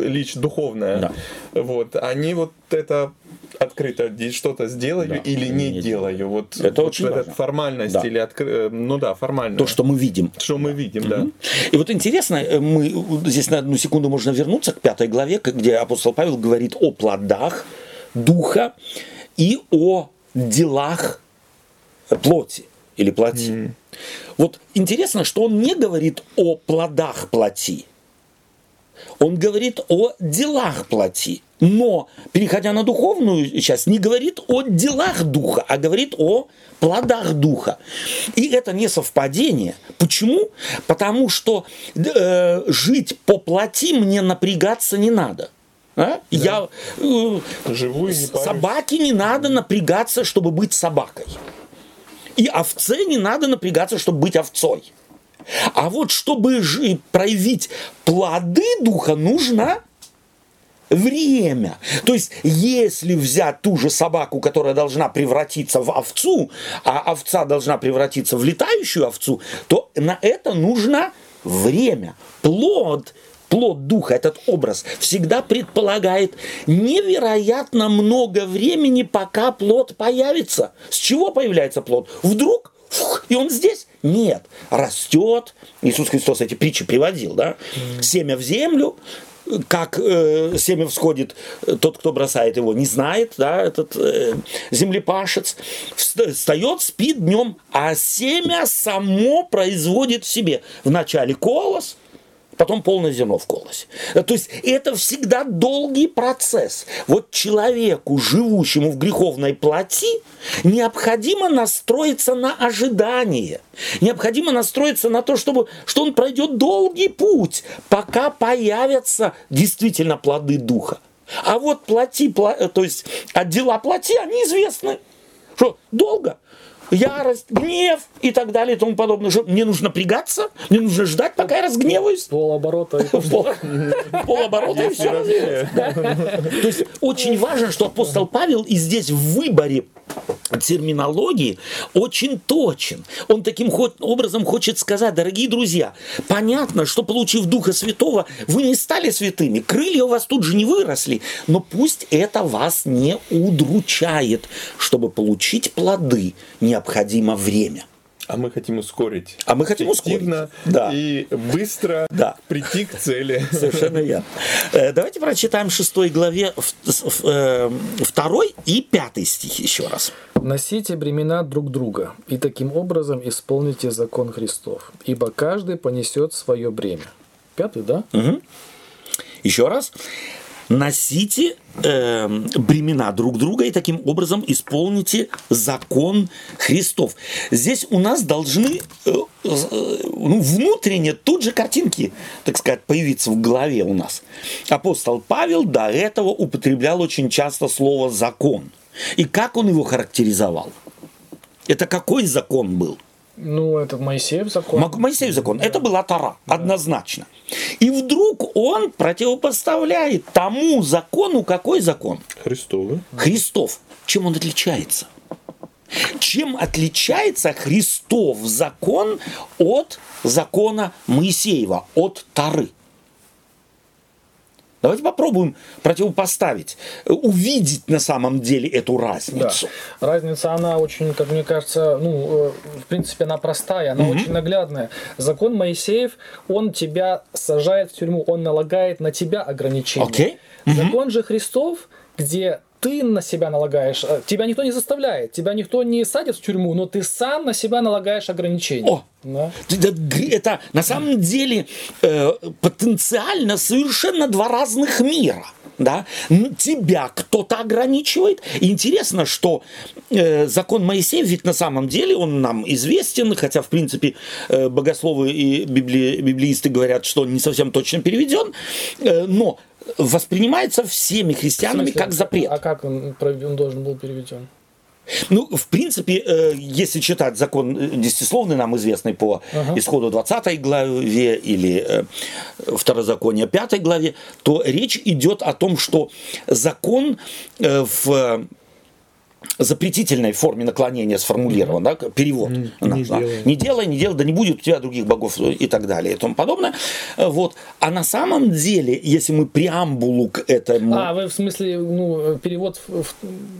лично духовное. Да. Вот, они вот это открыто что-то сделаю да, или не, не делаю. делаю. Вот,
это
вот
очень важно.
формальность да. или откры... ну да, формально.
То, что мы видим.
Что мы видим, да.
И вот интересно, э, мы здесь на одну секунду можно вернуться к пятой главе, где апостол Павел говорит о плодах духа и о делах плоти или плоти. Mm. Вот интересно, что он не говорит о плодах плоти. Он говорит о делах плоти. Но, переходя на духовную часть, не говорит о делах духа, а говорит о плодах духа. И это не совпадение. Почему? Потому что э, жить по плоти мне напрягаться не надо. А? Да. Я э,
живу и
не собаке не надо напрягаться, чтобы быть собакой. И овце не надо напрягаться, чтобы быть овцой. А вот чтобы проявить плоды духа, нужно время. То есть, если взять ту же собаку, которая должна превратиться в овцу, а овца должна превратиться в летающую овцу, то на это нужно время. Плод плод духа, этот образ, всегда предполагает невероятно много времени, пока плод появится. С чего появляется плод? Вдруг фух, и он здесь? Нет, растет. Иисус Христос эти притчи приводил, да? Семя в землю, как э, семя всходит, тот, кто бросает его, не знает, да, этот э, землепашец, встает, спит днем, а семя само производит в себе вначале колос, потом полное зерно в колосе. То есть это всегда долгий процесс. Вот человеку, живущему в греховной плоти, необходимо настроиться на ожидание. Необходимо настроиться на то, чтобы, что он пройдет долгий путь, пока появятся действительно плоды духа. А вот плоти, то есть отдела плоти, они известны. Что долго? Ярость, гнев и так далее и тому подобное. Что мне нужно напрягаться, мне нужно ждать, пока я разгневаюсь.
Полоборота.
Полоборота и все. То есть очень важно, что апостол Павел и здесь в выборе терминологии очень точен. Он таким образом хочет сказать, дорогие друзья, понятно, что получив Духа Святого, вы не стали святыми, крылья у вас тут же не выросли, но пусть это вас не удручает. Чтобы получить плоды, необходимо время.
А мы хотим ускорить.
А мы хотим ускорить. Да.
и быстро
Да.
прийти к цели.
Совершенно верно. Э, Давайте прочитаем шестой главе в- в- э, второй и пятый стих еще раз.
Носите бремена друг друга, и таким образом исполните закон Христов, ибо каждый понесет свое бремя. Пятый, да?
Еще раз. Носите э, бремена друг друга и таким образом исполните закон Христов. Здесь у нас должны э, э, ну, внутренне тут же картинки, так сказать, появиться в голове у нас. Апостол Павел до этого употреблял очень часто слово закон. И как он его характеризовал? Это какой закон был?
Ну, этот Моисеев закон.
Мо- Моисеев закон. Это была Тара, однозначно. И вдруг он противопоставляет тому закону какой закон?
Христовы.
Христов. Чем он отличается? Чем отличается Христов закон от закона Моисеева, от Тары? Давайте попробуем противопоставить, увидеть на самом деле эту
Да.
разницу.
Разница, она очень, как мне кажется, ну, э, в принципе, она простая, она очень наглядная. Закон Моисеев, он тебя сажает в тюрьму, он налагает на тебя ограничения.
Окей.
Закон же Христов, где ты на себя налагаешь, э, тебя никто не заставляет, тебя никто не садит в тюрьму, но ты сам на себя налагаешь ограничения.
О!
Да.
Это, на самом деле э, потенциально совершенно два разных мира. Да? Тебя кто-то ограничивает. Интересно, что э, закон Моисея, ведь на самом деле он нам известен, хотя, в принципе, э, богословы и библи- библеисты говорят, что он не совсем точно переведен, э, но воспринимается всеми христианами как запрет.
А как он, он должен был переведен?
Ну, в принципе, э, если читать закон э, десятисловный, нам известный по
Ага.
исходу 20 главе или э, второзакония 5 главе, то речь идет о том, что закон в запретительной форме наклонения сформулирован, да, перевод.
не
да.
делай.
не делай, не делай, да не будет у тебя других богов и так далее и тому подобное. Э, Вот. А на самом деле, если мы преамбулу к этому...
А, вы в смысле, ну, перевод в,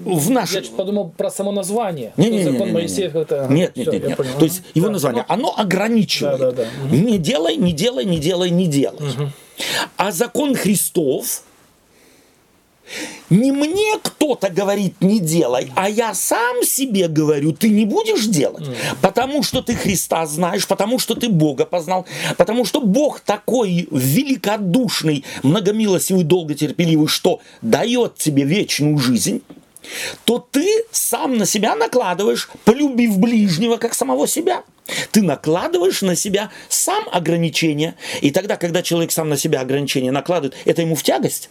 в-
наш...
Я подумал про само название.
Не, не, не,
закон
не, не.
Моисеев это.
Нет, нет,
Всё,
нет,
я
нет.
понял.
То есть
Ага.
его
Да.
название, оно ограничивает.
Да, да, да.
Не делай, не делай, не делай, не делай. А закон Христов не мне кто-то говорит не делай, а я сам себе говорю, ты не будешь делать, потому что ты Христа знаешь, потому что ты Бога познал, потому что Бог такой великодушный, многомилостивый, долготерпеливый, что дает тебе вечную жизнь то ты сам на себя накладываешь, полюбив ближнего, как самого себя. Ты накладываешь на себя сам ограничения. И тогда, когда человек сам на себя ограничения накладывает, это ему в тягость.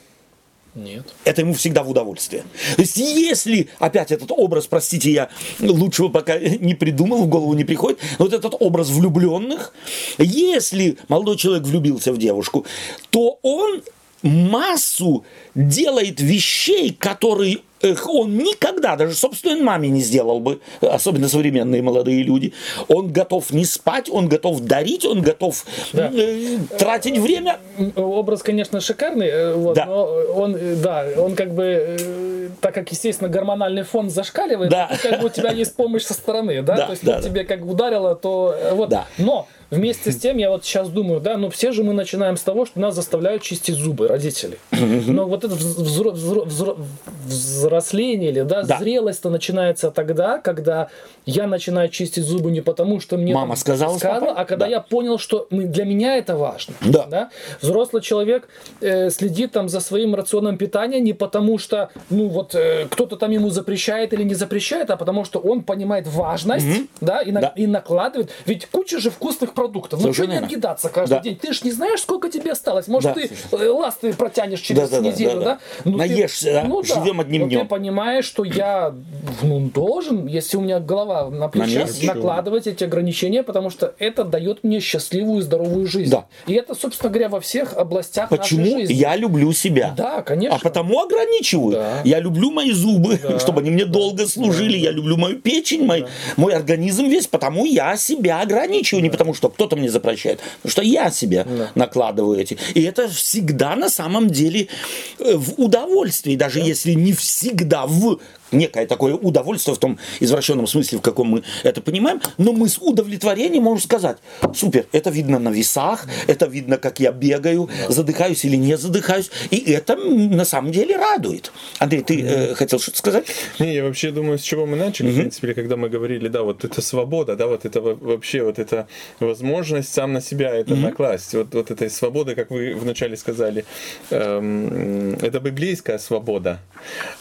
Нет.
Это ему всегда в удовольствие. То есть, если, опять этот образ, простите, я лучшего пока не придумал, в голову не приходит, вот этот образ влюбленных, если молодой человек влюбился в девушку, то он массу делает вещей, которые он никогда даже собственной маме не сделал бы, особенно современные молодые люди. Он готов не спать, он готов дарить, он готов
Да.
э, тратить время.
Образ, конечно, шикарный, э, вот,
Да.
но он, э, да, он как бы, э, так как, естественно, гормональный фон зашкаливает,
Да.
как бы у тебя есть помощь со стороны, да,
Да,
то есть
да,
тебе как ударило, то э, вот,
Да.
но вместе с тем я вот сейчас думаю, да, ну все же мы начинаем с того, что нас заставляют чистить зубы родители, но вот это взро- взро- взро- взросление или, да,
Да.
зрелость-то начинается тогда, когда я начинаю чистить зубы не потому, что мне
Мама сказала с папой?
а когда
Да.
я понял, что для меня это важно.
Да.
Взрослый человек э, следит там за своим рационом питания не потому, что ну вот э, кто-то там ему запрещает или не запрещает, а потому что он понимает важность, да, и, на-
Да.
и накладывает. Ведь куча же вкусных продуктов. Ну что не
верно.
объедаться каждый
Да.
день? Ты ж не знаешь, сколько тебе осталось. Может,
Да,
ты э, ласты протянешь через
Да-да-да,
неделю,
да-да.
да? Ну, ты-
Наешься, да?
ну
Живем одним
Но
днем.
ты понимаешь, что я ну, должен, если у меня голова на плечах,
месте.
накладывать эти ограничения, потому что это дает мне счастливую, здоровую жизнь.
Да.
И это, собственно говоря, во всех областях
Почему
нашей жизни.
я люблю себя?
Да, конечно.
А потому ограничиваю.
Да.
Я люблю мои зубы,
Да.
чтобы они мне долго служили. Я люблю мою печень, мой, мой организм весь. Потому я себя ограничиваю. Не потому, что кто-то мне запрещает. Потому что я себе накладываю эти. И это всегда на самом деле э, в удовольствии. Даже если не всегда в некое такое удовольствие в том извращенном смысле, в каком мы это понимаем, но мы с удовлетворением можем сказать, супер, это видно на весах, это видно, как я бегаю, задыхаюсь или не задыхаюсь, и это на самом деле радует. Андрей, ты э, хотел что-то сказать?
Не, я вообще думаю, с чего мы начали, в принципе, когда мы говорили, да, вот это свобода, да, вот это вообще вот эта возможность сам на себя это накласть, вот, вот этой свободы, как вы вначале сказали, эм, это библейская свобода,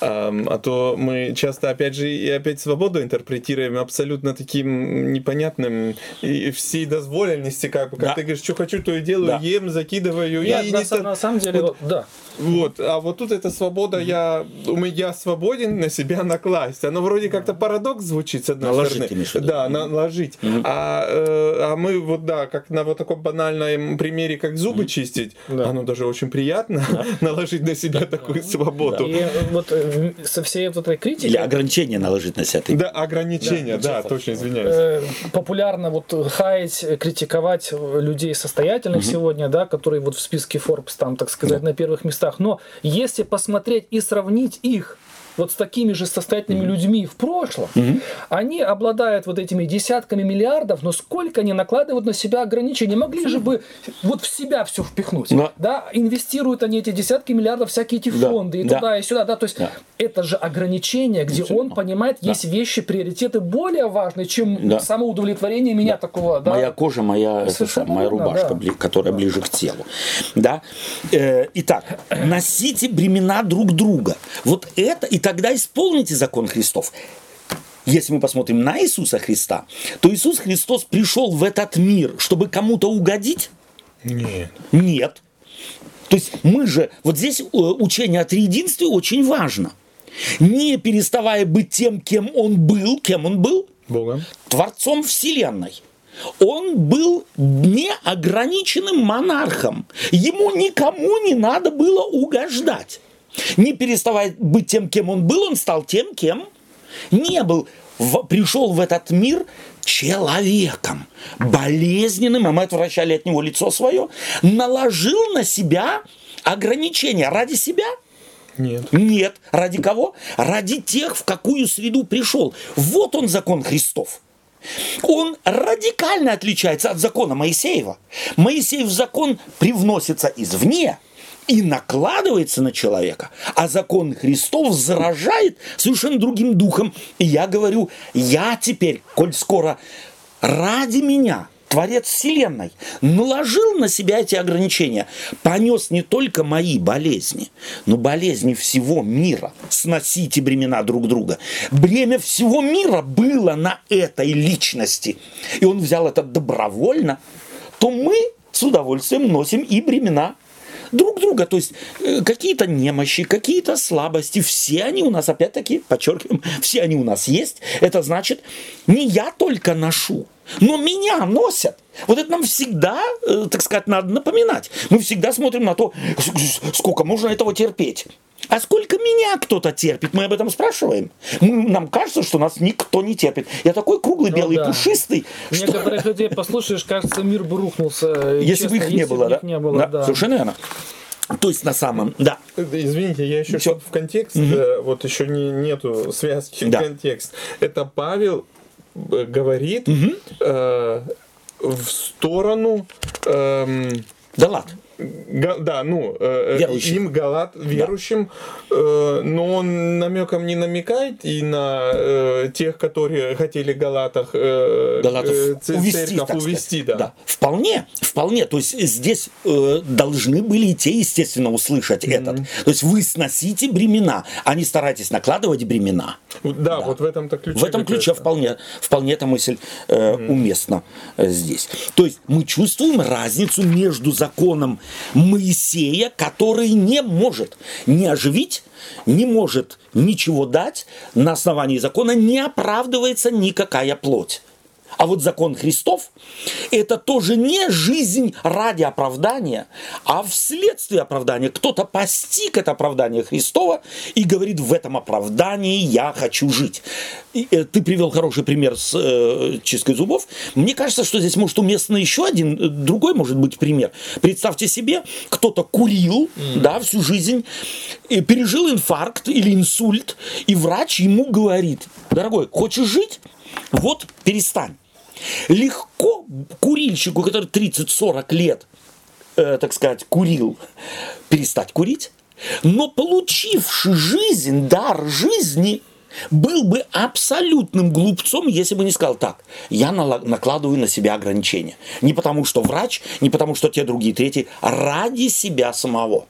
эм, а то мы часто, опять же, и опять свободу интерпретируем абсолютно таким непонятным и всей дозволенности, как, как да. ты говоришь, что хочу, то и делаю, да. ем, закидываю.
Я, и на, не на самом деле, вот, да.
Вот, а вот тут эта свобода, я, я свободен на себя накласть. Оно вроде как-то парадокс звучит, с одной наложить, стороны. Да, наложить. Mm-hmm. А, э, а мы вот, да, как на вот таком банальном примере, как зубы mm-hmm. чистить, да. оно даже очень приятно да. наложить на себя такую свободу.
И вот э, со всей вот этой критикой...
Или ограничения наложить на себя.
Да, ограничения, да, да точно, извиняюсь. Э,
популярно вот хаять, критиковать людей состоятельных mm-hmm. сегодня, да, которые вот в списке Forbes там, так сказать, да. на первых местах. Но если посмотреть и сравнить их вот с такими же состоятельными mm-hmm. людьми в прошлом, mm-hmm. они обладают вот этими десятками миллиардов, но сколько они накладывают на себя ограничения? Могли же бы вот в себя все впихнуть. Но... Да, инвестируют они эти десятки миллиардов всякие эти фонды да. и да. туда и сюда, да, то есть да. это же ограничение, где он понимает, да. есть вещи, приоритеты более важные, чем да. самоудовлетворение меня да. такого. Да?
Моя кожа, моя, это, моя рубашка, да. которая да. ближе к телу. Да? Э, итак, носите бремена друг друга. Вот это и тогда исполните закон Христов. Если мы посмотрим на Иисуса Христа, то Иисус Христос пришел в этот мир, чтобы кому-то угодить?
Нет.
Нет. То есть мы же, вот здесь э, учение о триединстве очень важно. Не переставая быть тем, кем он был, кем он был?
Богом.
Творцом Вселенной. Он был неограниченным монархом. Ему никому не надо было угождать. Не переставая быть тем, кем он был, он стал тем, кем не был. В, пришел в этот мир человеком, болезненным, а мы отвращали от него лицо свое, наложил на себя ограничения ради себя.
Нет.
Нет. Ради кого? Ради тех, в какую среду пришел. Вот он закон Христов. Он радикально отличается от закона Моисеева. Моисеев закон привносится извне – и накладывается на человека, а закон Христов заражает совершенно другим духом. И я говорю, я теперь, коль скоро ради меня, Творец Вселенной, наложил на себя эти ограничения, понес не только мои болезни, но болезни всего мира. Сносите бремена друг друга. Бремя всего мира было на этой личности. И он взял это добровольно, то мы с удовольствием носим и бремена друг друга. То есть э, какие-то немощи, какие-то слабости, все они у нас, опять-таки, подчеркиваем, все они у нас есть. Это значит, не я только ношу, но меня носят. Вот это нам всегда, э, так сказать, надо напоминать. Мы всегда смотрим на то, сколько можно этого терпеть. А сколько меня кто-то терпит? Мы об этом спрашиваем. Мы, нам кажется, что нас никто не терпит. Я такой круглый, ну, белый, да. пушистый.
Некоторых что... людей послушаешь, кажется, мир бы рухнулся.
Если бы их не было, да?
Не было, да?
да. Совершенно верно. То есть на самом, да.
Извините, я еще что-то в контекст, угу. вот еще не, нету связки да. контекст. Это Павел э, говорит угу. э, в сторону... Э,
да ладно.
Да, ну, э, верующим. им Галат верующим, да. э, но он намеком не намекает и на э, тех, которые хотели Галатах э,
Галатов э, увести, увести да. да. Вполне, вполне. То есть здесь э, должны были и те, естественно, услышать mm-hmm. этот. То есть вы сносите бремена, а не старайтесь накладывать бремена.
Да, да. вот в этом-то ключе.
В этом ключе вполне, вполне эта мысль э, mm-hmm. уместна э, здесь. То есть мы чувствуем разницу между законом Моисея, который не может не оживить, не может ничего дать, на основании закона не оправдывается никакая плоть. А вот закон Христов – это тоже не жизнь ради оправдания, а вследствие оправдания. Кто-то постиг это оправдание Христова и говорит, в этом оправдании я хочу жить. И, э, ты привел хороший пример с э, чисткой зубов. Мне кажется, что здесь может уместно еще один, э, другой может быть пример. Представьте себе, кто-то курил mm. да, всю жизнь, и пережил инфаркт или инсульт, и врач ему говорит, дорогой, хочешь жить? Вот перестань. Легко курильщику, который 30-40 лет, э, так сказать, курил, перестать курить, но получивший жизнь, дар жизни, был бы абсолютным глупцом, если бы не сказал так, я накладываю на себя ограничения. Не потому, что врач, не потому, что те другие, третьи, ради себя самого.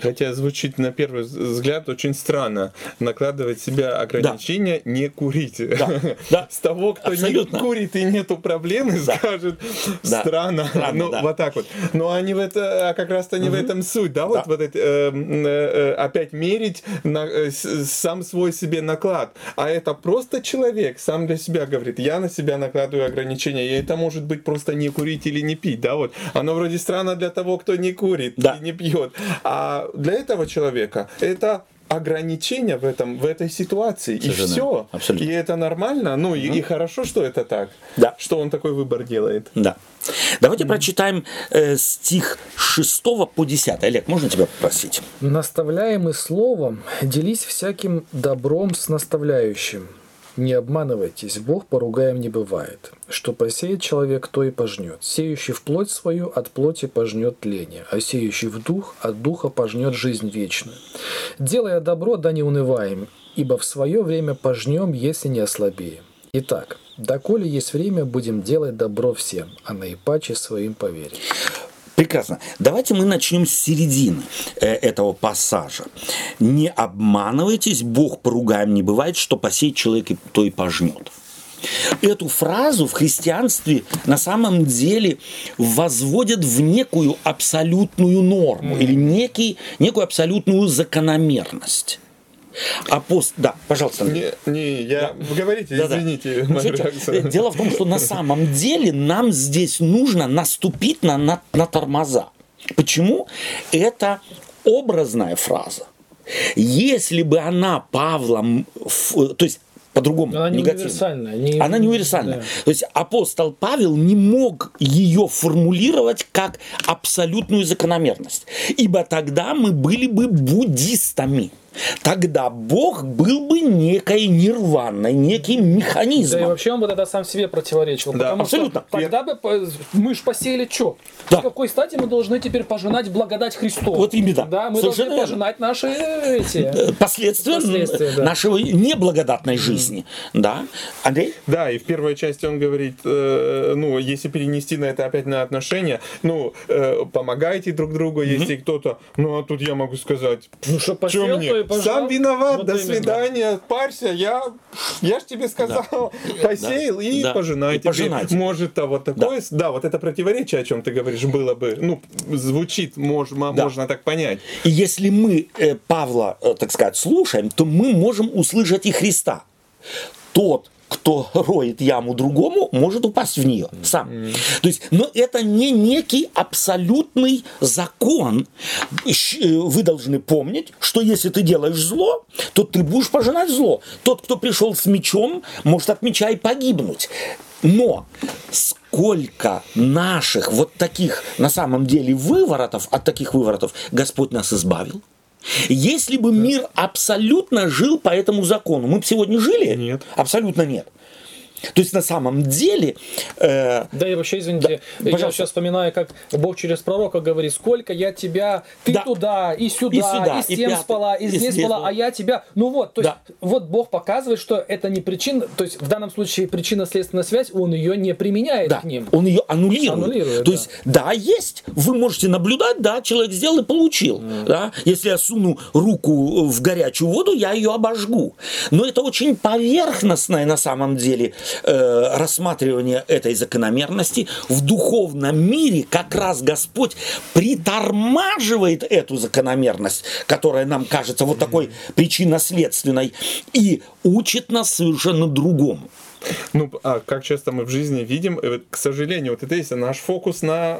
Хотя звучит на первый взгляд очень странно накладывать себя ограничения да. не курить. Да. Да. С того, кто Абсолютно. не курит и нету проблемы, да. скажет да. странно. странно ну, да. вот так вот. Но они в это, а как раз-то не угу. в этом суть, да, вот, да. вот это, э, э, опять мерить на, э, сам свой себе наклад. А это просто человек сам для себя говорит, я на себя накладываю ограничения, и это может быть просто не курить или не пить, да, вот. Оно вроде странно для того, кто не курит да. и не пьет. А для этого человека это ограничения в этом в этой ситуации Совершенно. и все Абсолютно. и это нормально ну угу. и, и хорошо что это так да. что он такой выбор делает
да давайте mm. прочитаем э, стих 6 по 10 Олег можно тебя попросить
наставляемый словом делись всяким добром с наставляющим не обманывайтесь, Бог поругаем не бывает. Что посеет человек, то и пожнет. Сеющий в плоть свою от плоти пожнет тление, а сеющий в дух от духа пожнет жизнь вечную. Делая добро, да не унываем, ибо в свое время пожнем, если не ослабеем. Итак, доколе есть время, будем делать добро всем, а наипаче своим поверить.
Прекрасно. Давайте мы начнем с середины э, этого пассажа. Не обманывайтесь, Бог поругаем не бывает, что посеет человек, то и пожнет. Эту фразу в христианстве на самом деле возводят в некую абсолютную норму или некий, некую абсолютную закономерность. Апост... Да, пожалуйста.
Не, не я... Да. Говорите, да, извините. Да.
Слушайте, дело в том, что на самом деле нам здесь нужно наступить на, на, на тормоза. Почему? Это образная фраза. Если бы она Павлом, то есть по-другому.
Она не универсальная. Не...
Она не универсальная. Да. То есть апостол Павел не мог ее формулировать как абсолютную закономерность. Ибо тогда мы были бы буддистами тогда Бог был бы некой нирваной, неким механизмом.
Да и вообще он бы тогда сам себе противоречил. Да, потому абсолютно. Что тогда бы мы же посеяли что? Да. С какой стати мы должны теперь пожинать благодать Христу?
Вот именно.
Да, мы Совершенно должны пожинать наши эти...
Э, последствия, последствия да. нашего неблагодатной жизни. Да. Андрей?
Да, и в первой части он говорит, э, ну, если перенести на это опять на отношения, ну, э, помогайте друг другу, mm-hmm. если кто-то, ну, а тут я могу сказать,
ну, что посел, мне?
Пожал. Сам виноват, вот до именно. свидания, парься, я, я ж тебе сказал, да. посеял да. и да. пожинай и. Пожинать. Может, а вот такое, да. да, вот это противоречие, о чем ты говоришь, было бы, ну, звучит, мож, да. можно так понять.
И если мы э, Павла, э, так сказать, слушаем, то мы можем услышать и Христа. Тот, кто роет яму другому, может упасть в нее сам. То есть, но это не некий абсолютный закон. Э, вы должны помнить, что если ты делаешь зло, то ты будешь пожинать зло. Тот, кто пришел с мечом, может от меча и погибнуть. Но сколько наших вот таких на самом деле выворотов, от таких выворотов Господь нас избавил – если бы мир абсолютно жил по этому закону, мы бы сегодня жили?
Нет.
Абсолютно нет. То есть на самом деле...
Э, да, и вообще, извините, да, я сейчас вспоминаю, как Бог через пророка говорит, сколько я тебя, ты да. туда, и сюда, и, сюда, и с тем и спала, и, и здесь спала, а я тебя... Ну вот, то да. есть вот Бог показывает, что это не причина, то есть в данном случае причинно-следственная связь, он ее не применяет
да.
к ним.
Он ее аннулирует. аннулирует то да. есть, да, есть, вы можете наблюдать, да, человек сделал и получил. Mm. Да? Если я суну руку в горячую воду, я ее обожгу. Но это очень поверхностное на самом деле э, рассматривания этой закономерности в духовном мире как раз Господь притормаживает эту закономерность, которая нам кажется вот такой причинно-следственной, и учит нас совершенно другому.
Ну, а как часто мы в жизни видим, э, к сожалению, вот это есть наш фокус на,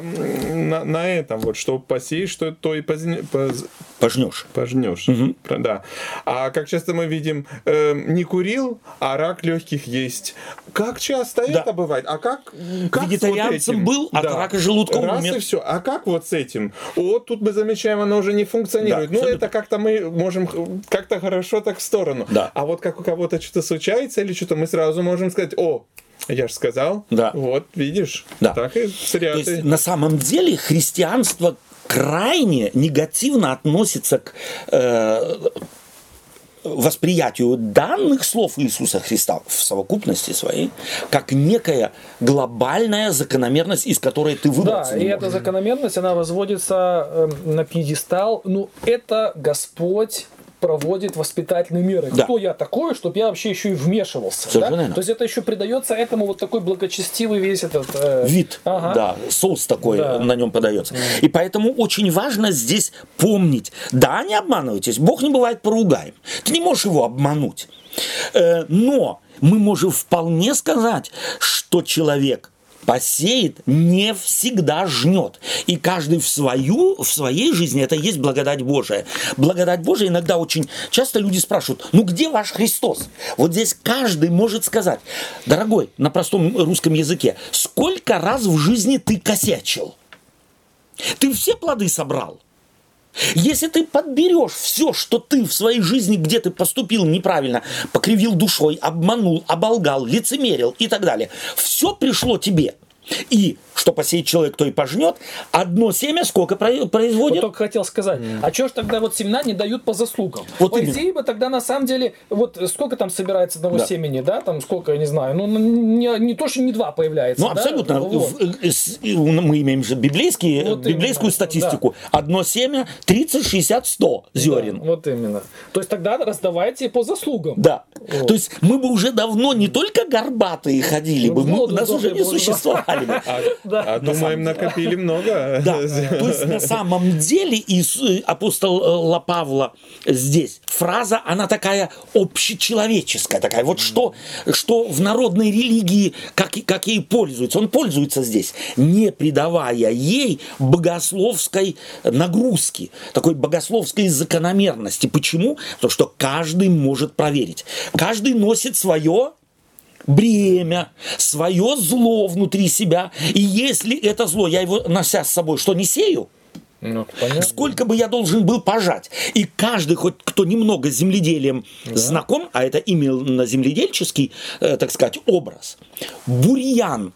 на, на этом, вот что посеешь, что то и позне, поз,
Пожнешь.
пожнешь. Про- Да. А как часто мы видим, э, не курил, а рак легких есть. Как часто
Да.
это бывает? А как, как с вот
Вегетарианцем
этим?
был, от рака желудка
Раз
умер.
и все. А как вот с этим? Вот тут мы замечаем, оно уже не функционирует.
Да,
ну,
абсолютно.
это как-то мы можем как-то хорошо так в сторону.
Да.
А вот как у кого-то что-то случается или что-то, мы сразу можем сказать, о, я же сказал.
Да.
Вот, видишь.
Да.
Так и зря
То есть на самом деле христианство крайне негативно относится к э, восприятию данных слов Иисуса Христа в совокупности своей как некая глобальная закономерность, из которой ты
Да,
выбраться
и
не
эта закономерность, она возводится э, на пьедестал. Ну, это Господь проводит воспитательные меры.
Да.
Кто я такой, чтобы я вообще еще и вмешивался?
Совершенно
да?
верно.
То есть это еще придается этому вот такой благочестивый весь этот э,
вид,
Ага.
да, соус такой
Да.
на нем подается. И поэтому очень важно здесь помнить, да, не обманывайтесь, Бог не бывает поругаем. Ты не можешь его обмануть. Э, Но мы можем вполне сказать, что человек посеет, не всегда жнет. И каждый в, свою, в своей жизни, это есть благодать Божия. Благодать Божия иногда очень часто люди спрашивают, ну где ваш Христос? Вот здесь каждый может сказать, дорогой, на простом русском языке, сколько раз в жизни ты косячил? Ты все плоды собрал? Если ты подберешь все, что ты в своей жизни, где ты поступил неправильно, покривил душой, обманул, оболгал, лицемерил и так далее, все пришло тебе. И что посеет человек, то и пожнет. Одно семя сколько про-
Вот
производит?
только хотел сказать, а чё ж тогда вот семена не дают по заслугам?
Вот
по идее бы тогда на самом деле, вот сколько там собирается одного
Да.
семени, да, там сколько, я не знаю, ну не, не то, что не два появляется,
Ну,
да?
абсолютно.
Вот.
Э, Мы имеем же библейские,
Вот
библейскую
именно,
статистику. Одно семя 30, 60, 100 зерен.
Да, вот именно. То есть тогда раздавайте по заслугам.
Да.
Вот.
То есть мы бы уже давно не только горбатые ходили бы,
Ну,
мы- нас уже не
бы уже.
существовали бы.
А,
Да.
а думаем, накопили много.
Да, то есть на самом деле Иис- э, апостол Павла здесь фраза, она такая общечеловеческая, такая вот что, что в народной религии, как, как ей пользуется, он пользуется здесь, не придавая ей богословской нагрузки, такой богословской закономерности. Почему? Потому что каждый может проверить. Каждый носит свое бремя, свое зло внутри себя. И если это зло, я его нося с собой, что не сею,
Ну, понятно.
сколько бы я должен был пожать. И каждый, хоть кто немного с земледелием знаком, а это именно земледельческий, э, так сказать, образ, бурьян,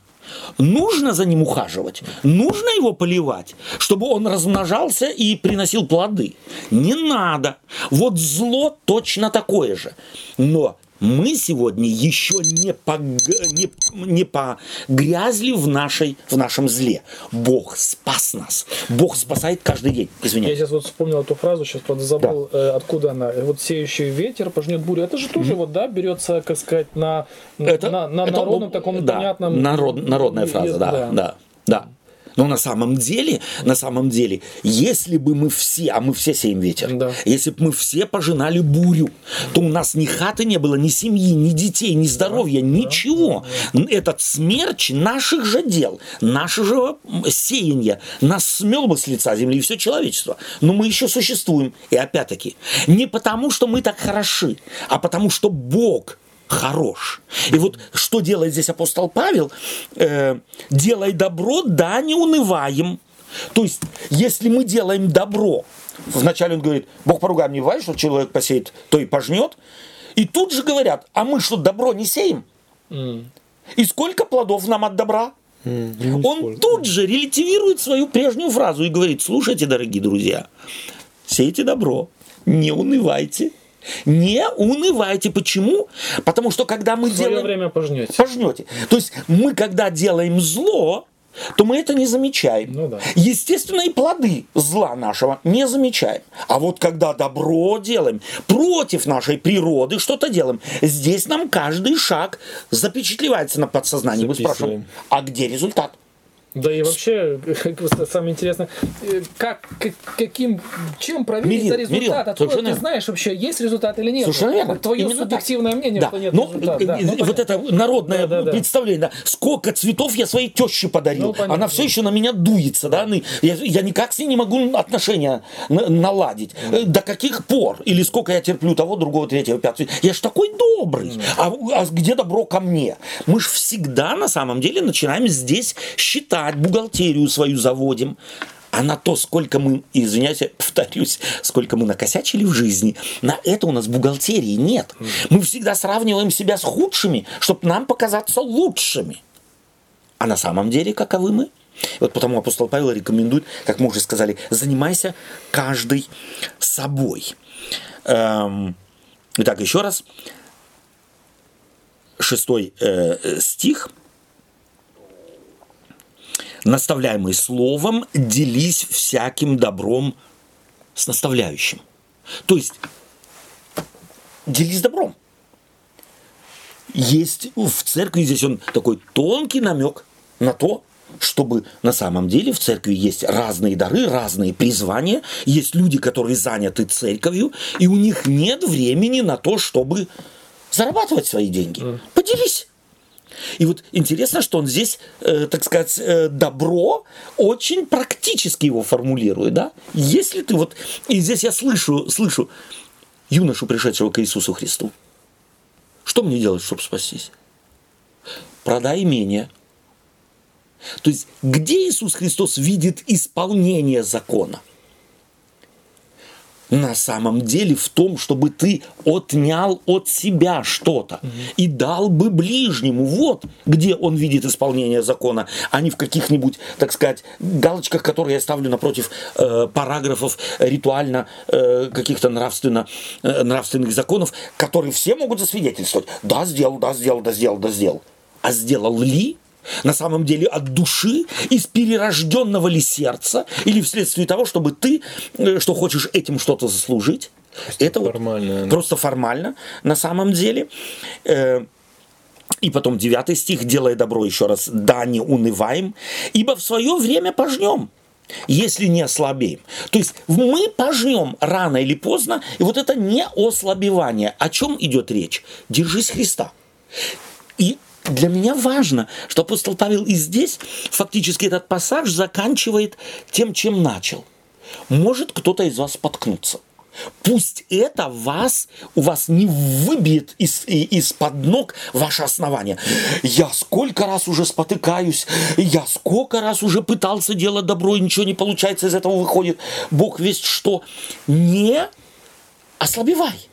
Нужно за ним ухаживать, нужно его поливать, чтобы он размножался и приносил плоды. Не надо. Вот зло точно такое же. Но мы сегодня еще не, пог... не, не погрязли в, нашей, в нашем зле. Бог спас нас. Бог спасает каждый день.
Я
Извиняюсь.
сейчас вот вспомнил эту фразу, сейчас правда забыл, э, откуда она. Вот сеющий ветер пожнет бурю. Это же тоже вот, да, берется, как сказать, на,
Это,
на, на
это,
народном
ну,
таком
да,
понятном...
народ- народная фраза,
языке,
да, да, да. Но на самом деле, на самом деле, если бы мы все, а мы все сеем ветер,
Да.
если бы мы все пожинали бурю, то у нас ни хаты не было, ни семьи, ни детей, ни здоровья, ничего. Этот смерч наших же дел, нашего сеяния, нас смел бы с лица земли и все человечество. Но мы еще существуем. И опять-таки, не потому, что мы так хороши, а потому, что Бог хорош. И вот что делает здесь апостол Павел? Э, делай добро, да, не унываем. То есть, если мы делаем добро, вначале он говорит, Бог поругаем не бывает, что человек посеет, то и пожнет. И тут же говорят, а мы что, добро не сеем? И сколько плодов нам от добра? Он тут же релятивирует свою прежнюю фразу и говорит, слушайте, дорогие друзья, сейте добро, не унывайте. Не унывайте. Почему? Потому что когда мы
В свое
делаем...
время пожнете.
Пожнете. То есть мы, когда делаем зло, то мы это не замечаем.
Ну да.
Естественно, и плоды зла нашего не замечаем. А вот когда добро делаем, против нашей природы что-то делаем, здесь нам каждый шаг запечатлевается на подсознании. Мы спрашиваем, а где результат?
Да и вообще, самое интересное, э, как, как каким, чем проверить
Мирил,
результат?
Мирил,
Откуда
совершенно
ты
верно.
знаешь вообще, есть результат или нет?
Совершенно верно.
Твое
Именно
субъективное мнение,
Да.
что нет
Ну,
результата. Да,
э,
ну,
э, вот это народное
Да, да,
представление, да. сколько цветов я своей теще подарил,
Ну, понятно.
она все еще на меня дуется, да, я, я никак с ней не могу отношения на- наладить. Э, До каких пор? Или сколько я терплю того, другого, третьего, пятого? Я ж такой добрый. А, а где добро ко мне? Мы ж всегда на самом деле начинаем здесь считать, бухгалтерию свою заводим. А на то, сколько мы, извиняюсь, повторюсь, сколько мы накосячили в жизни, на это у нас бухгалтерии нет. Мы всегда сравниваем себя с худшими, чтобы нам показаться лучшими. А на самом деле каковы мы? Вот потому апостол Павел рекомендует, как мы уже сказали, занимайся каждый собой. Эм, Итак, еще раз. Шестой э, стих. Наставляемый словом, делись всяким добром с наставляющим. То есть, делись добром. Есть в церкви здесь он такой тонкий намек на то, чтобы на самом деле в церкви есть разные дары, разные призвания, есть люди, которые заняты церковью, и у них нет времени на то, чтобы зарабатывать свои деньги. Поделись. И вот интересно, что он здесь, э, так сказать, э, добро очень практически его формулирует, да? Если ты вот, и здесь я слышу, слышу юношу, пришедшего к Иисусу Христу, что мне делать, чтобы спастись? Продай имение. То есть, где Иисус Христос видит исполнение закона? На самом деле в том, чтобы ты отнял от себя что-то и дал бы ближнему. Вот где он видит исполнение закона, а не в каких-нибудь, так сказать, галочках, которые я ставлю напротив э, параграфов ритуально э, каких-то нравственно, э, нравственных законов, которые все могут засвидетельствовать. Да, сделал, да, сделал, да, сделал, да, сделал. А сделал ли? На самом деле от души, из перерожденного ли сердца, или вследствие того, чтобы ты, э, что хочешь этим что-то заслужить. Это вот
формально, да.
просто формально на самом деле. Э, И потом девятый стих, делая добро еще раз, да не унываем, ибо в свое время пожнем, если не ослабеем. То есть мы пожнем рано или поздно, и вот это не ослабевание. О чем идет речь? Держись Христа. И для меня важно, что апостол Павел и здесь фактически этот пассаж заканчивает тем, чем начал. Может кто-то из вас споткнуться. Пусть это вас, у вас не выбьет из, из-под ног ваше основание. Я сколько раз уже спотыкаюсь, я сколько раз уже пытался делать добро, и ничего не получается, из этого выходит Бог весть что. Не ослабевай.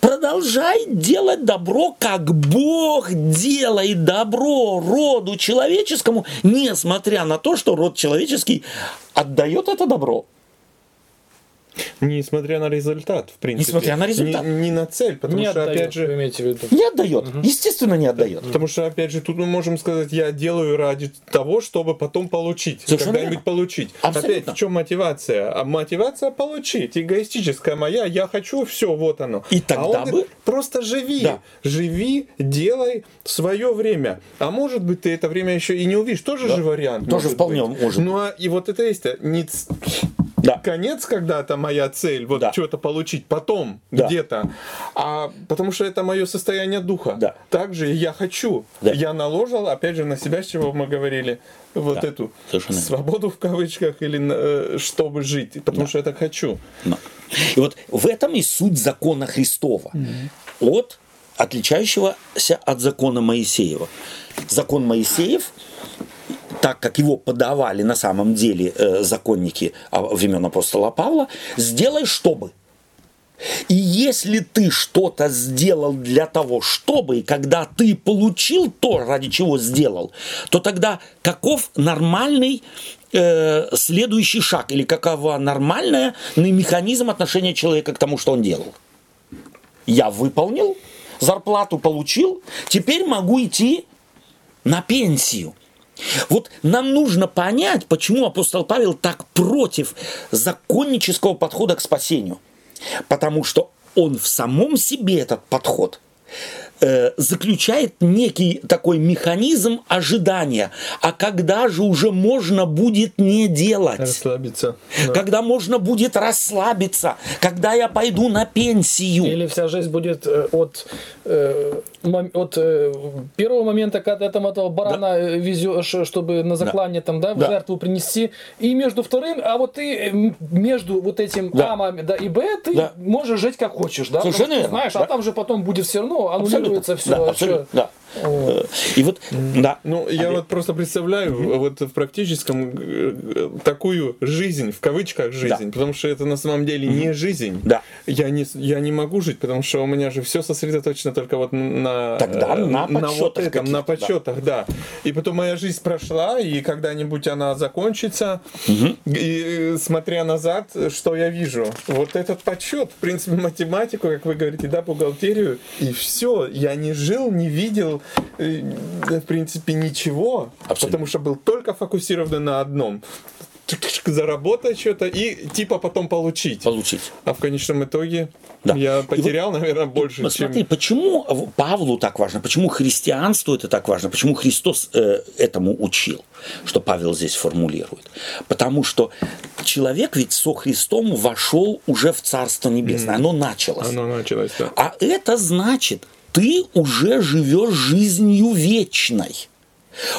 Продолжай делать добро, как Бог делает добро роду человеческому, несмотря на то, что род человеческий отдает это добро.
Несмотря на результат, в принципе.
Несмотря на результат.
Не, не на цель, потому
Не
что,
отдает,
опять
вы
же,
имеете в виду.
Не отдает. Естественно, не отдает.
Потому что, опять же, тут мы можем сказать, я делаю ради того, чтобы потом получить. Когда-нибудь получить.
Абсолютно.
Опять, в чем мотивация? А мотивация получить. Эгоистическая моя, я хочу, все, вот оно.
И тогда
а он
бы-
говорит, просто живи.
Да.
Живи, делай свое время. А может быть, ты это время еще и не увидишь. Тоже же вариант.
Тоже вполне
быть.
может.
Ну, а и вот это есть не ц-
Да.
конец когда-то моя цель, вот
Да.
что-то получить потом
Да.
где-то, а потому что это мое состояние духа.
Да.
Также я хочу.
Да.
Я наложил, опять же, на себя, с чего мы говорили, вот
Да,
эту
совершенно
свободу в кавычках или э, чтобы жить, потому что я так хочу.
Да. И вот в этом и суть закона Христова. От отличающегося от закона Моисеева. Закон Моисеев, так как его подавали на самом деле э, законники а, времен апостола Павла, сделай чтобы. И если ты что-то сделал для того, чтобы, и когда ты получил то, ради чего сделал, то тогда каков нормальный э, следующий шаг или какова нормальная механизм отношения человека к тому, что он делал? Я выполнил, зарплату получил, теперь могу идти на пенсию. Вот нам нужно понять, почему апостол Павел так против законнического подхода к спасению. Потому что он в самом себе этот подход э, заключает некий такой механизм ожидания. А когда же уже можно будет не делать?
Расслабиться. Да.
Когда можно будет расслабиться? Когда я пойду на пенсию?
Или вся жизнь будет э, от, э, от э, первого момента, когда там этого барана да. везешь, чтобы на заклание да. там, да, в да. жертву принести, и между вторым, а вот ты между вот этим да. А да, и Б ты да. можешь жить как хочешь, да?
Совершенно верно.
Знаешь, а
да.
а там же потом будет все равно аннулируется все.
Да, абсолютно, да. Э, и вот, да.
Ну, я а вот просто представляю mm-hmm. вот в практическом э, такую жизнь, в кавычках жизнь, да. потому что это на самом деле mm-hmm. не жизнь.
Да.
Я не, я не могу жить, потому что у меня же все сосредоточено только вот на...
Тогда на,
на вот этом, на подсчетах, да. да. И потом моя жизнь прошла, и когда-нибудь она закончится, mm-hmm. и смотря назад, что я вижу? Вот этот подсчет, в принципе, математику, как вы говорите, да, бухгалтерию, и все. Я не жил, не видел, Э, в принципе, ничего, Абсолютно. потому что был только фокусирован на одном заработать что-то и типа потом получить.
Получить.
А в конечном итоге да. я потерял, вот, наверное, больше,
и, чем... Смотри, почему Павлу так важно, почему христианству это так важно, почему Христос э, этому учил, что Павел здесь формулирует. Потому что человек ведь со Христом вошел уже в Царство Небесное, mm. оно началось.
Оно началось, да.
А это значит, ты уже живешь жизнью вечной.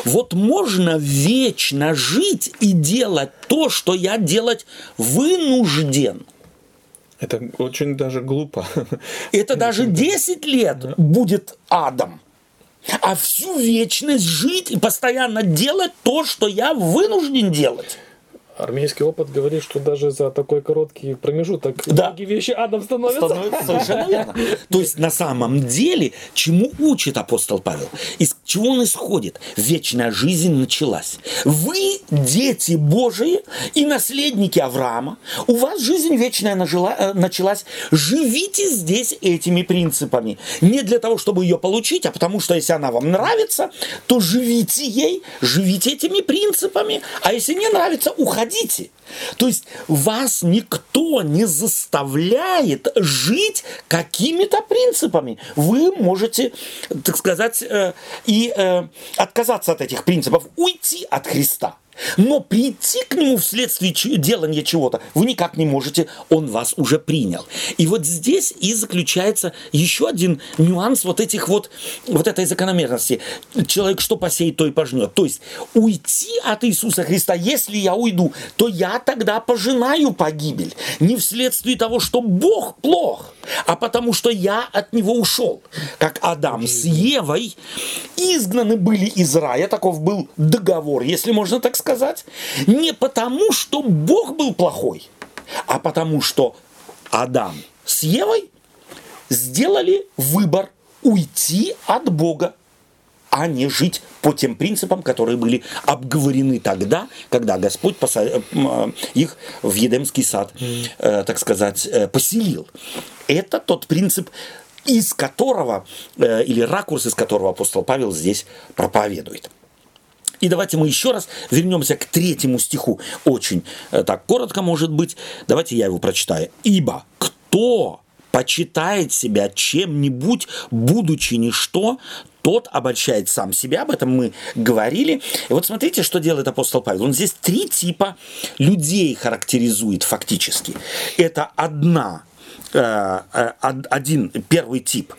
Вот можно вечно жить и делать то, что я делать вынужден.
Это очень даже глупо.
Это даже 10 лет да. будет адом. А всю вечность жить и постоянно делать то, что я вынужден делать.
Армейский опыт говорит, что даже за такой короткий промежуток
да.
многие вещи адом становятся. становятся
совершенно верно. То есть на самом деле, чему учит апостол Павел? Из чего он исходит? Вечная жизнь началась. Вы дети Божии и наследники Авраама. У вас жизнь вечная нажила, э, началась. Живите здесь этими принципами. Не для того, чтобы ее получить, а потому что если она вам нравится, то живите ей, живите этими принципами. А если не нравится, уходите хотите. То есть вас никто не заставляет жить какими-то принципами. Вы можете, так сказать, э, и э, отказаться от этих принципов, уйти от Христа. Но прийти к нему вследствие делания чего-то вы никак не можете, он вас уже принял. И вот здесь и заключается еще один нюанс вот этих вот, вот этой закономерности. Человек что посеет, то и пожнет. То есть уйти от Иисуса Христа, если я уйду, то я тогда пожинаю погибель. Не вследствие того, что Бог плох, а потому что я от него ушел. Как Адам с Евой изгнаны были из рая, таков был договор, если можно так сказать, не потому, что Бог был плохой, а потому, что Адам с Евой сделали выбор уйти от Бога, а не жить по тем принципам, которые были обговорены тогда, когда Господь э, их в Едемский сад, э, так сказать, э, поселил. Это тот принцип, из которого, или ракурс, из которого апостол Павел здесь проповедует. И давайте мы еще раз вернемся к третьему стиху. Очень э, так коротко может быть. Давайте я его прочитаю. «Ибо кто почитает себя чем-нибудь, будучи ничто, тот обольщает сам себя, об этом мы говорили. И вот смотрите, что делает апостол Павел. Он здесь три типа людей характеризует фактически. Это одна э, э, один первый тип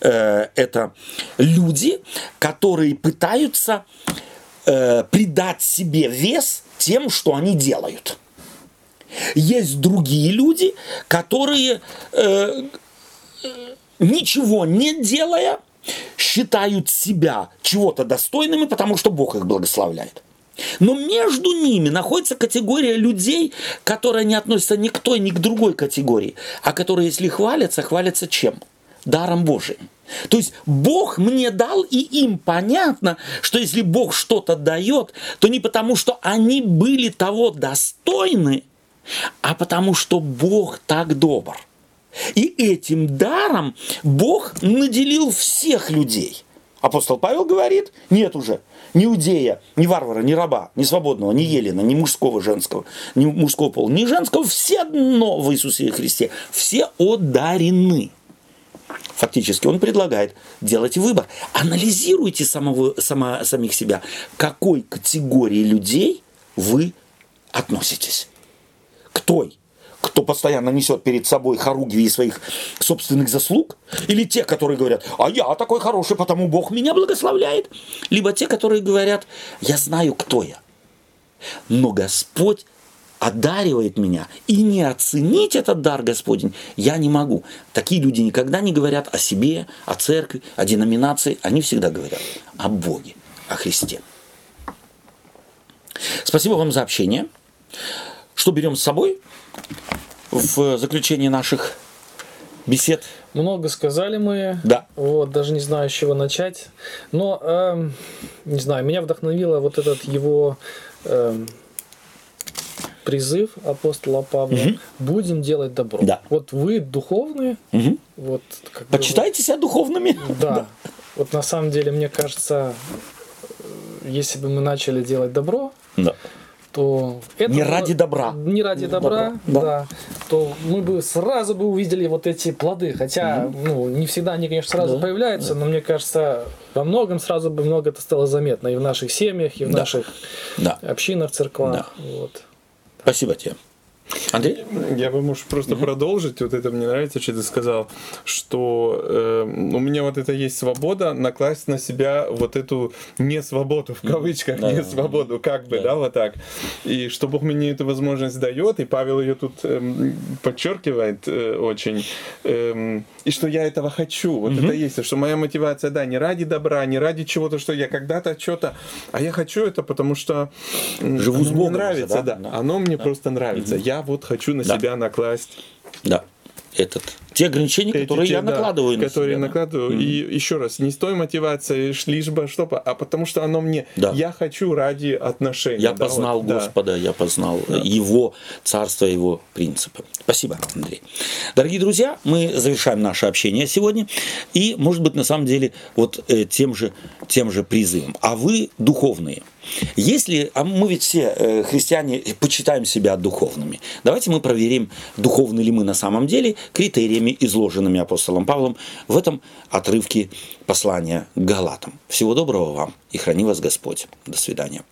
это люди, которые пытаются э, придать себе вес тем, что они делают. Есть другие люди, которые э, ничего не делая считают себя чего-то достойными, потому что Бог их благословляет. Но между ними находится категория людей, которая не относится ни к той, ни к другой категории, а которые, если хвалятся, хвалятся чем? Даром Божиим. То есть Бог мне дал, и им понятно, что если Бог что-то дает, то не потому, что они были того достойны, а потому, что Бог так добр. И этим даром Бог наделил всех людей. Апостол Павел говорит, нет уже ни иудея, ни варвара, ни раба, ни свободного, ни елена, ни мужского, женского, ни мужского пола, ни женского, все одно в Иисусе Христе, все одарены. фактически он предлагает делать выбор. Анализируйте самого, сама, самих себя, к какой категории людей вы относитесь. К той, кто постоянно несет перед собой хоругви своих собственных заслуг, или те, которые говорят, а я такой хороший, потому Бог меня благословляет, либо те, которые говорят, я знаю, кто я, но Господь одаривает меня, и не оценить этот дар Господень я не могу. Такие люди никогда не говорят о себе, о церкви, о деноминации, они всегда говорят о Боге, о Христе. Спасибо вам за общение. Что берем с собой в заключение наших бесед?
Много сказали мы.
Да.
Вот, даже не знаю, с чего начать. Но, эм, не знаю, меня вдохновило вот этот его эм, призыв апостола Павла.
Мгм.
Будем делать добро.
Да.
Вот вы духовные,
Мгм.
вот как бы
Почитайте себя духовными.
да. Вот на самом деле, мне кажется, э, если бы мы начали делать добро,
Да.
То это
Не
было-
ради добра.
не ради добра,
Да.
да. то мы бы сразу бы увидели вот эти плоды, хотя ну не всегда они конечно сразу
Да.
появляются, но мне кажется во многом сразу бы много это стало заметно и в наших семьях, и в
Да.
наших
Да.
общинах, церквах, вот.
Спасибо тебе. Андрей?
Я бы, может, просто продолжить. Вот это мне нравится, что ты сказал, что э, у меня вот это есть свобода накласть на себя вот эту не свободу, в кавычках,
Да.
не свободу, как бы,
Да.
да. вот так. И что Бог мне эту возможность дает, и Павел ее тут эм, подчеркивает э, очень, эм, и что я этого хочу. Вот это есть, что моя мотивация, да, не ради добра, не ради чего-то, что я когда-то что-то, а я хочу это, потому что
Живу
оно
с
мне
Богом
нравится,
уже, да?
да,
Да.
оно мне просто нравится. Я вот хочу на
Да.
себя накласть
Да. Этот. Те ограничения,
эти
которые
те,
я
да,
накладываю на
которые
себя, да.
накладываю. И еще раз, не с той мотивацией, лишь бы что, а потому что оно мне,
Да.
я хочу ради отношений.
Я
да,
познал
вот, да.
Господа, я познал э, Его царство, Его принципы. Спасибо, Андрей. Дорогие друзья, мы завершаем наше общение сегодня. И, может быть, на самом деле, вот э, тем, же, тем же призывом. А вы духовные. Если, а мы ведь все э, христиане почитаем себя духовными, давайте мы проверим, духовны ли мы на самом деле критериями, изложенными апостолом Павлом в этом отрывке послания к Галатам. Всего доброго вам и храни вас Господь. До свидания.